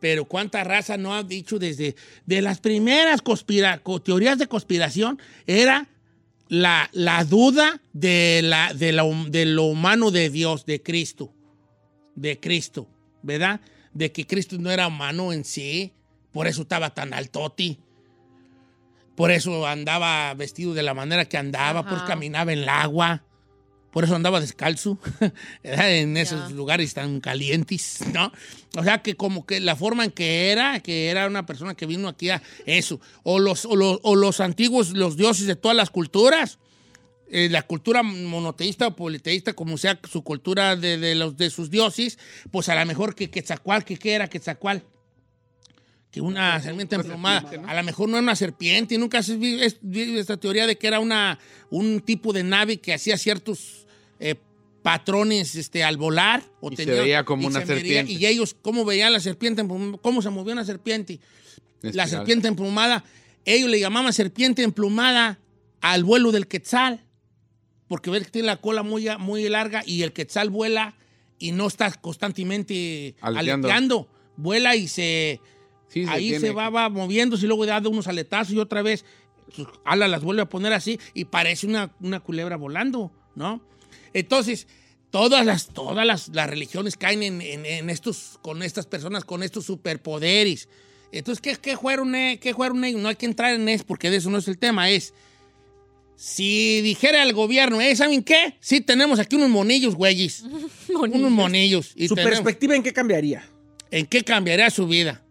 Pero cuánta raza no ha dicho desde de las primeras conspira- teorías de conspiración era la, la duda de, la, de, la de lo humano de Dios, de Cristo, de Cristo, ¿verdad? De que Cristo no era humano en sí, por eso estaba tan altoti, por eso andaba vestido de la manera que andaba, por eso caminaba en el agua, por eso andaba descalzo en esos lugares tan calientes, ¿no? O sea, que como que la forma en que era, que era una persona que vino aquí a eso, o los, o los, o los antiguos, los dioses de todas las culturas, eh, la cultura monoteísta o politeísta, como sea su cultura de, de los, de sus dioses, pues a lo mejor que Quetzalcoatl, que qué era Quetzalcoatl, que una serpiente emplumada, a lo mejor no era una serpiente, nunca has vi- es- vi esta teoría de que era una, un tipo de nave que hacía ciertos eh, patrones este, al volar. O Y se veía como una se veía- serpiente. y ellos, ¿cómo veían la serpiente, cómo se movía una serpiente? La Espiral. serpiente emplumada, ellos le llamaban serpiente emplumada al vuelo del quetzal, porque ves que tiene la cola muy, muy larga y el quetzal vuela y no está constantemente Aleteando. aleteando. Vuela y se... Sí, se ahí tiene se va, va moviéndose y luego da unos aletazos y otra vez sus alas las vuelve a poner así y parece una, una culebra volando, ¿no? Entonces, todas las, todas las, las religiones caen en, en- en estos, con estas personas, con estos superpoderes. Entonces, ¿qué, qué fueron, eh? ¿qué fueron ellos? No hay que entrar en eso porque de eso no es el tema, es... Si dijera el gobierno, ¿eh? ¿saben qué? Sí, tenemos aquí unos monillos, güeyes. Unos monillos. Y Su tenemos- perspectiva, ¿en qué cambiaría? ¿En qué cambiaría su vida?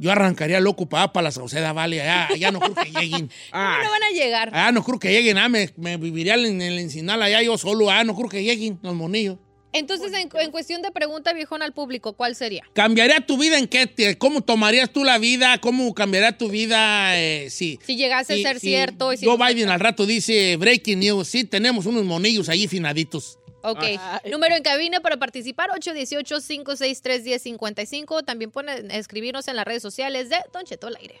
Yo arrancaría loco para, para la Sauceda Valley. Allá, allá no creo que lleguen. ¿Cómo no van a llegar? Ah, no creo que lleguen. Ah, me, me viviría en el Encinal allá yo solo. Ah, no creo que lleguen los monillos. Entonces, en, en cuestión de pregunta viejona al público, ¿cuál sería? ¿Cambiaría tu vida en qué? te- ¿Cómo tomarías tú la vida? ¿Cómo cambiaría tu vida? eh, sí. Si llegase a ser cierto. Y si Joe no- Biden al rato dice, breaking news, sí, tenemos unos monillos ahí finaditos. Ok. Número en cabina para participar, 818-563-1055. También pueden escribirnos en las redes sociales de Don Cheto al aire.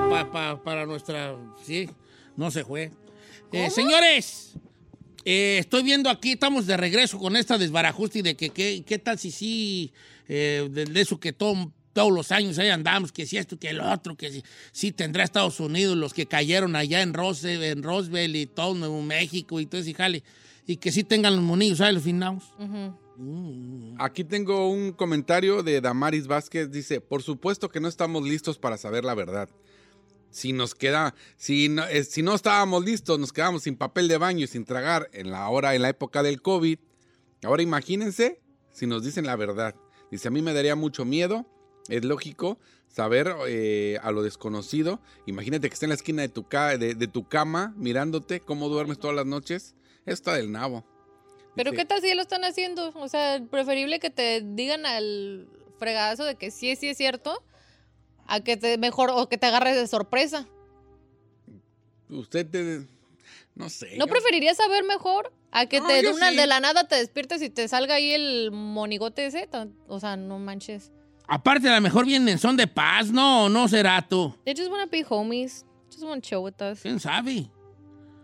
Pa- pa- pa- para nuestra... Sí, no se fue. Eh, señores, eh, estoy viendo aquí, estamos de regreso con esta desbarajuste de que qué qué tal si sí, eh, de, de eso que todo- todos los años ahí andamos, que si esto, que el otro, que si, sí tendrá Estados Unidos, los que cayeron allá en, Rose, en Roswell y todo Nuevo México y todo ese jale, y que sí tengan los monillos, ¿sabes? Los finados. Aquí tengo un comentario de Damaris Vázquez. Dice, por supuesto que no estamos listos para saber la verdad. Si nos queda, si no, eh, si no estábamos listos, nos quedamos sin papel de baño y sin tragar en la hora, en la época del COVID. Ahora imagínense si nos dicen la verdad. Dice, a mí me daría mucho miedo. Es lógico saber eh, a lo desconocido. Imagínate que esté en la esquina de tu, ca- de, de tu cama mirándote cómo duermes todas las noches. Está del nabo. Pero ¿qué tal si ya lo están haciendo? O sea, preferible que te digan al fregadazo de que sí, sí es cierto, a que te mejor o que te agarres de sorpresa. Usted te... No sé. ¿No preferirías saber mejor a que No, te de una sí. de la nada te despiertes y te salga ahí el monigote ese? O sea, no manches. Aparte, a lo mejor vienen en son de paz, ¿no? No será tú. They just wanna be homies. Just wanna chill with us. ¿Quién sabe?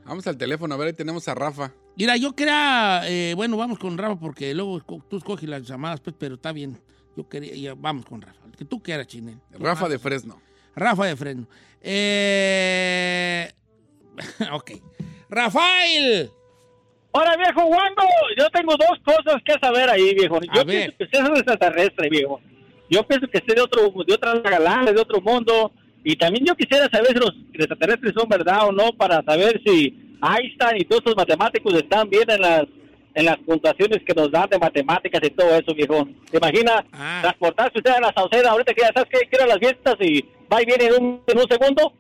Vamos al teléfono, a ver, ahí tenemos a Rafa. Mira, yo quería, eh, bueno, vamos con Rafa porque luego tú escoges las llamadas, pues, pero está bien. Yo quería, ya, vamos con Rafa. El que tú quieras, Chinel. Rafa de Fresno. Rafa de Fresno. Eh, ok. Rafael. Hola, viejo Wando. Yo tengo dos cosas que saber ahí, viejo. Yo A pienso ver. que usted es un extraterrestre, viejo. Yo pienso que usted es de, otro, de otra galaxia, de otro mundo. Y también yo quisiera saber si los extraterrestres son verdad o no para saber si Einstein y todos estos matemáticos están bien en las en las puntuaciones que nos dan de matemáticas y todo eso, viejo. ¿Se imagina Ah. transportarse usted a la Sauceda ahorita que ya sabes que quiero las fiestas y va y viene en un, en un segundo?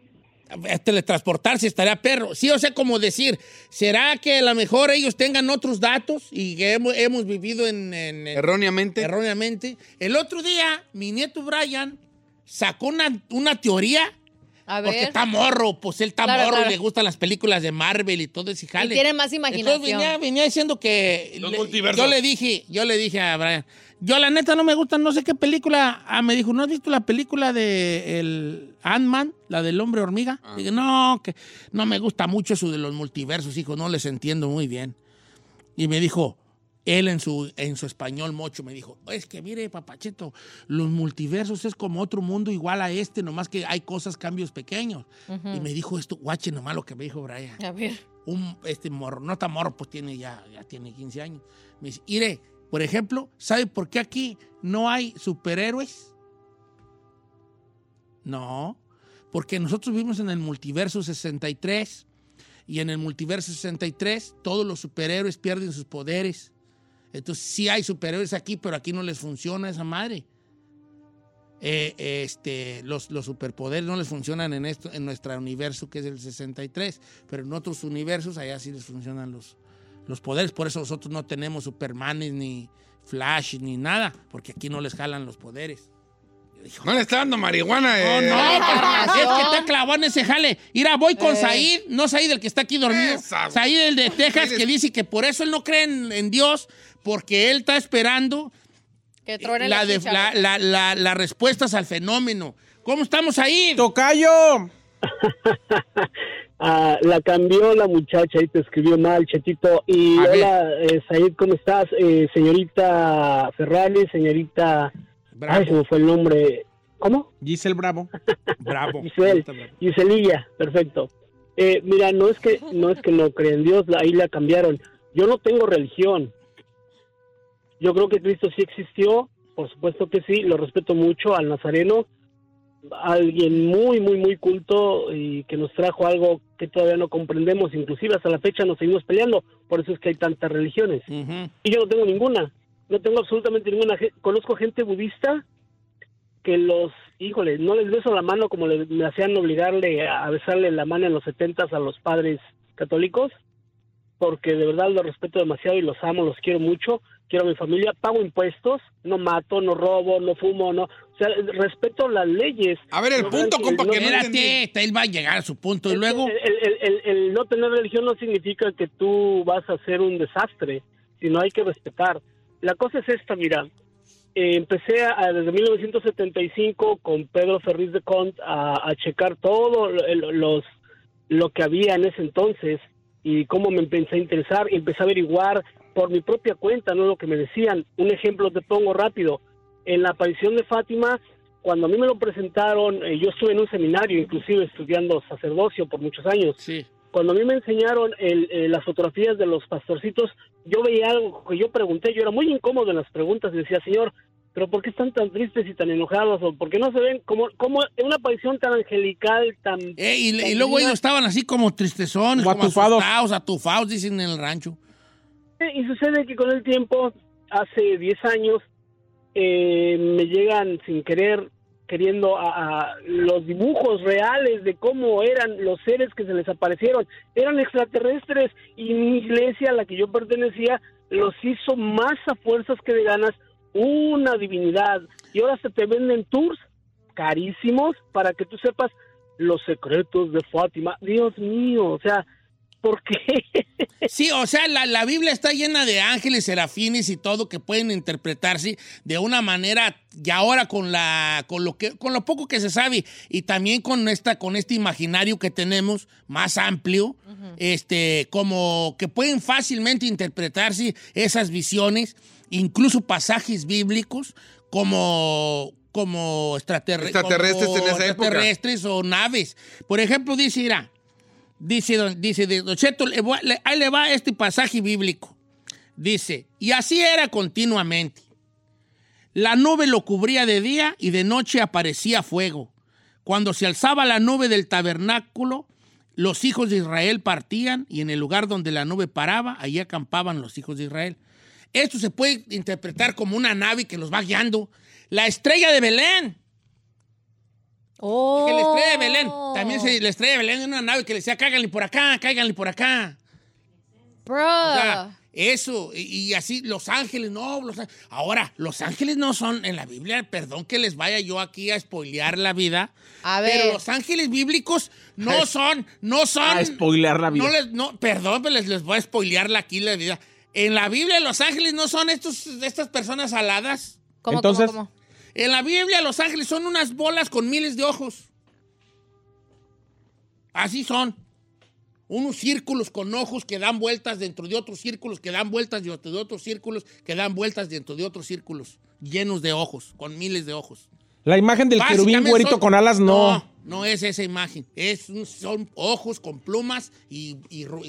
teletransportarse estaría perro. Sí, o sea, como decir, ¿será que a lo mejor ellos tengan otros datos y que hemos, hemos vivido en, en- en- Erróneamente. erróneamente? El otro día, mi nieto Brian sacó una, una teoría. A Porque está morro, pues él está Claro, morro claro. y le gustan las películas de Marvel y todo ese jale. tiene más imaginación. Entonces venía, venía diciendo que Los le- multiversos. yo le dije, yo le dije a Brian, yo la neta no me gusta, no sé qué película. Ah, me dijo, ¿no has visto la película de el Ant-Man, la del hombre hormiga? Ah. Dije, no, que no me gusta mucho eso de los multiversos, hijo, no les entiendo muy bien. Y me dijo, él en su, en su español mocho me dijo, es que mire, papacheto, los multiversos es como otro mundo igual a este, nomás que hay cosas, cambios pequeños. Y me dijo esto, guache nomás lo que me dijo Brian A ver. un este morro, no está morro, pues tiene ya, ya tiene 15 años. Me dice, Ire, por ejemplo, ¿sabe por qué aquí no hay superhéroes? No, porque nosotros vivimos en el multiverso 63 y en el multiverso 63 todos los superhéroes pierden sus poderes. Entonces sí hay superhéroes aquí, pero aquí no les funciona esa madre. Eh, este, los, los superpoderes no les funcionan en, esto, en nuestro universo que es el 63, pero en otros universos allá sí les funcionan los, los poderes. Por eso nosotros no tenemos Supermanes ni Flash ni nada, porque aquí no les jalan los poderes. No le está dando marihuana, No, eh. no, carnal, es que está clavado en ese jale. Mira, voy con Eh. Said, no Said el que está aquí dormido. Esa. Said el de Texas que dice que por eso él no cree en, en Dios, porque él está esperando Que la la, de- la- la- la- las respuestas al fenómeno. ¿Cómo estamos ahí? ¡Tocayo! Ah, la cambió la muchacha y te escribió mal, Chetito. Y hola, eh, Said, ¿cómo estás? Eh, señorita Ferrari, señorita... Ay, se me fue el nombre. ¿Cómo? Giselle Bravo. Bravo. Giselle. Bravo. Giselilla, perfecto. Eh, mira, no es que no es que no creen en Dios, ahí la cambiaron. Yo no tengo religión. Yo creo que Cristo sí existió, por supuesto que sí, lo respeto mucho al Nazareno, alguien muy, muy, muy culto y que nos trajo algo que todavía no comprendemos, inclusive hasta la fecha nos seguimos peleando, por eso es que hay tantas religiones. Y yo no tengo ninguna, no tengo absolutamente ninguna. Conozco gente budista que los, híjole, no les beso la mano como le, me hacían obligarle a besarle la mano en los setentas a los padres católicos, porque de verdad los respeto demasiado y los amo, los quiero mucho, quiero a mi familia, pago impuestos, no mato, no robo, no fumo, no, o sea, respeto las leyes. A ver, el No, punto, compa, no- que no entendí. Él va a llegar a su punto y luego... el, el- el- el no tener religión no significa que tú vas a ser un desastre, sino hay que respetar. La cosa es esta, mira. Eh, empecé a- desde 1975 con Pedro Ferriz de Cont a, checar todo lo- los lo que había en ese entonces y cómo me empecé a interesar y empecé a averiguar por mi propia cuenta, no lo que me decían. Un ejemplo te pongo rápido. En la aparición de Fátima, cuando a mí me lo presentaron, eh, yo estuve en un seminario, inclusive estudiando sacerdocio por muchos años. Sí. Cuando a mí me enseñaron el- eh, las fotografías de los pastorcitos, yo veía algo que yo pregunté, yo era muy incómodo en las preguntas y decía, señor, pero ¿por qué están tan tristes y tan enojados? ¿O por qué no se ven como, como una aparición tan angelical, tan... Eh, y, tan y luego ellos estaban así como tristezones, Como como atufados. asustados, atufados, dicen en el rancho. Eh, Y sucede que con el tiempo, hace 10 años, eh, me llegan sin querer, queriendo a, los dibujos reales de cómo eran los seres que se les aparecieron. Eran extraterrestres y mi iglesia a la que yo pertenecía los hizo más a fuerzas que de ganas una divinidad. Y ahora se te venden tours carísimos para que tú sepas los secretos de Fátima. Dios mío, o sea, ¿por qué? Sí, o sea, la, la Biblia está llena de ángeles, serafines y todo que pueden interpretarse de una manera y ahora con la con lo que con lo poco que se sabe y también con esta con este imaginario que tenemos más amplio, este como que pueden fácilmente interpretarse esas visiones, incluso pasajes bíblicos como como extraterre- Extraterrestres como en esa época. extraterrestres o naves. Por ejemplo, dice, mira, Dice, dice ahí le va este pasaje bíblico. Dice, y así era continuamente. La nube lo cubría de día y de noche aparecía fuego. Cuando se alzaba la nube del tabernáculo, los hijos de Israel partían y en el lugar donde la nube paraba, allí acampaban los hijos de Israel. Esto se puede interpretar como una nave que los va guiando. La estrella de Belén. Oh. Que la estrella de Belén. También se, la estrella de Belén era una nave que le decía, cáiganle por acá, cáiganle por acá. Bro. O sea, eso, y, y así, Los Ángeles, no, los, ahora, Los Ángeles no son en la Biblia, perdón que les vaya yo aquí a spoilear la vida, A ver. pero los ángeles bíblicos no son, no son... A spoilear la vida. No les, no, perdón, pero les, les voy a spoilear aquí la vida. En la Biblia, los ángeles no son estos, estas personas aladas. ¿Cómo, Entonces- cómo, cómo? En la Biblia, los ángeles son unas bolas con miles de ojos. Así son. Unos círculos con ojos que dan vueltas dentro de otros círculos, que dan vueltas dentro de otros círculos, que dan vueltas dentro de otros círculos, llenos de ojos, con miles de ojos. La imagen del querubín güerito son- con alas, no. No, no es esa imagen. Es, un- son ojos con plumas y,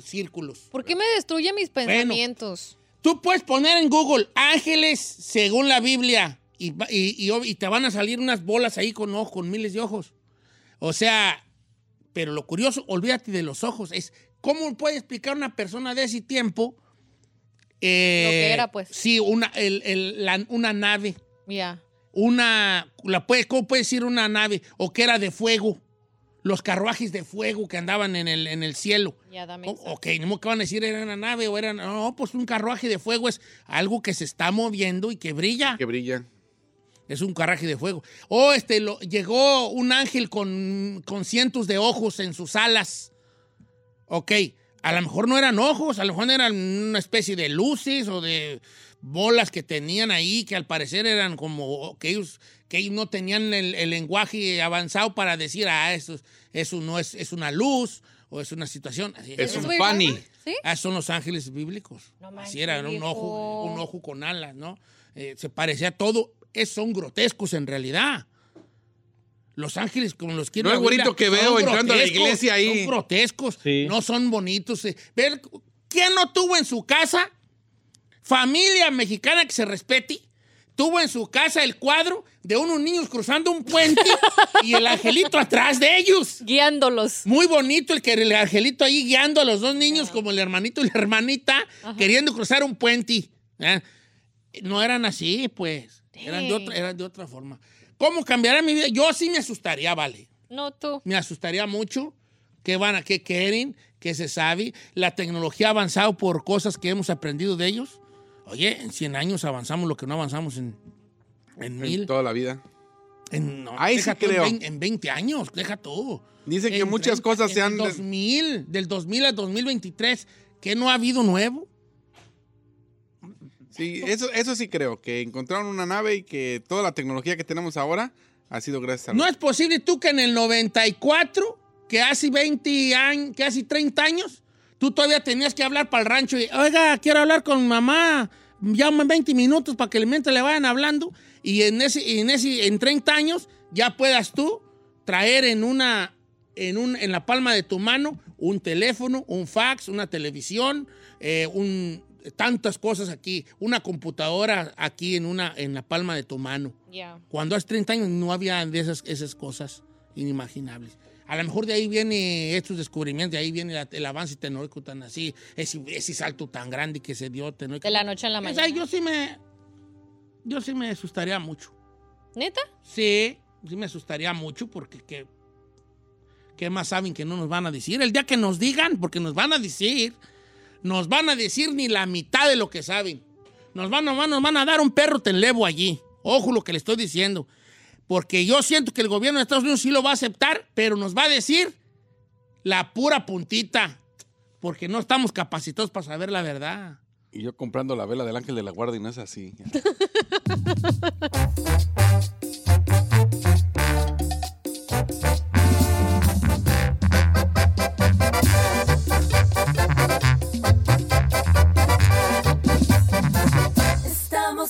círculos. ¿Por qué me destruye mis pensamientos? Tú puedes poner en Google ángeles según la Biblia y, va- y- y te van a salir unas bolas ahí con ojos, con miles de ojos. O sea, pero lo curioso, olvídate de los ojos, es cómo puede explicar una persona de ese tiempo. eh, Lo que era, pues. Sí, una, el- el- la- una nave, Ya. una, la puede, ¿cómo puede decir una nave? O que era de fuego, los carruajes de fuego que andaban en el, en el cielo. Ya, dame. O- Ok, no que van a decir era una nave o era. No, pues un carruaje de fuego es algo que se está moviendo y que brilla. Que brilla. Es un carruaje de fuego. O este, lo, llegó un ángel con, con cientos de ojos en sus alas. Ok, a lo mejor no eran ojos, a lo mejor eran una especie de luces o de bolas que tenían ahí que al parecer eran como que ellos, que ellos no tenían el, el lenguaje avanzado para decir, ah, eso, eso no es, es una luz o es una situación. Así, Es un no- pani. ¿Sí? Ah, son los ángeles bíblicos. Así era, era un ojo, un ojo con alas, ¿no? Eh, se parecía a todo. Es, son grotescos en realidad. Los ángeles, como los quiero No el güerito que veo entrando a la iglesia ahí. Son grotescos, Sí. no son bonitos. eh. Ver, ¿quién no tuvo en su casa familia mexicana que se respete? Tuvo en su casa el cuadro de unos niños cruzando un puente y el angelito atrás de ellos. Guiándolos. Muy bonito el que el angelito ahí guiando a los dos niños como el hermanito y la hermanita queriendo cruzar un puente. ¿eh? No eran así, pues. Eran de, otra, eran de otra forma. ¿Cómo cambiará mi vida? Yo sí me asustaría, vale. No tú. Me asustaría mucho. ¿Qué van a qué quieren? ¿Qué se sabe? La tecnología ha avanzado por cosas que hemos aprendido de ellos. Oye, en 100 años avanzamos lo que no avanzamos en, en En mil. toda la vida. En, no, Ahí sí en creo. vein- En 20 años, deja todo. Dicen que En muchas 30, cosas se en han... el 2000, del 2000 al 2023, ¿qué no ha habido nuevo? Sí, eso, eso sí creo, que encontraron una nave y que toda la tecnología que tenemos ahora ha sido gracias a... No es posible tú que en el 94, que hace 20 años, que hace 30 años, tú todavía tenías que hablar para el rancho y, oiga, quiero hablar con mamá, llaman 20 minutos para que el mientras le vayan hablando y en ese, en ese, en 30 años ya puedas tú traer en una, en, un, en la palma de tu mano un teléfono, un fax, una televisión, eh, un, tantas cosas aquí, una computadora aquí en, una, en la palma de tu mano. Cuando hace 30 años no había de esas, esas cosas inimaginables. A lo mejor de ahí viene estos descubrimientos, de ahí viene el avance tecnológico tan así, ese, ese salto tan grande que se dio tecnológico. De la noche a la O sea, mañana. yo sí me, yo sí me asustaría mucho. ¿Neta? Sí, sí me asustaría mucho porque ¿qué, qué más saben que no nos van a decir? El día que nos digan, porque nos van a decir, nos van a decir ni la mitad de lo que saben. Nos van, nos van, nos van a dar un perro tenlevo allí. Ojo lo que le estoy diciendo. Porque yo siento que el gobierno de Estados Unidos sí lo va a aceptar, pero nos va a decir la pura puntita. Porque no estamos capacitados para saber la verdad. Y yo comprando la vela del ángel de la guardia y no es así.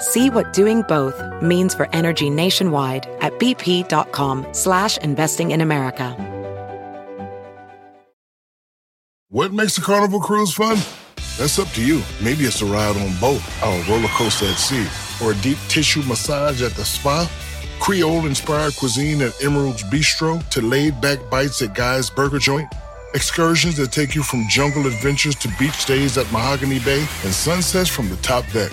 See what doing both means for energy nationwide at bp.com slash investing in America. What makes a carnival cruise fun? That's up to you. Maybe it's a ride on boat, or a roller coaster at sea, or a deep tissue massage at the spa. Creole inspired cuisine at Emerald's Bistro to laid back bites at Guy's Burger Joint. Excursions that take you from jungle adventures to beach stays at Mahogany Bay and sunsets from the top deck.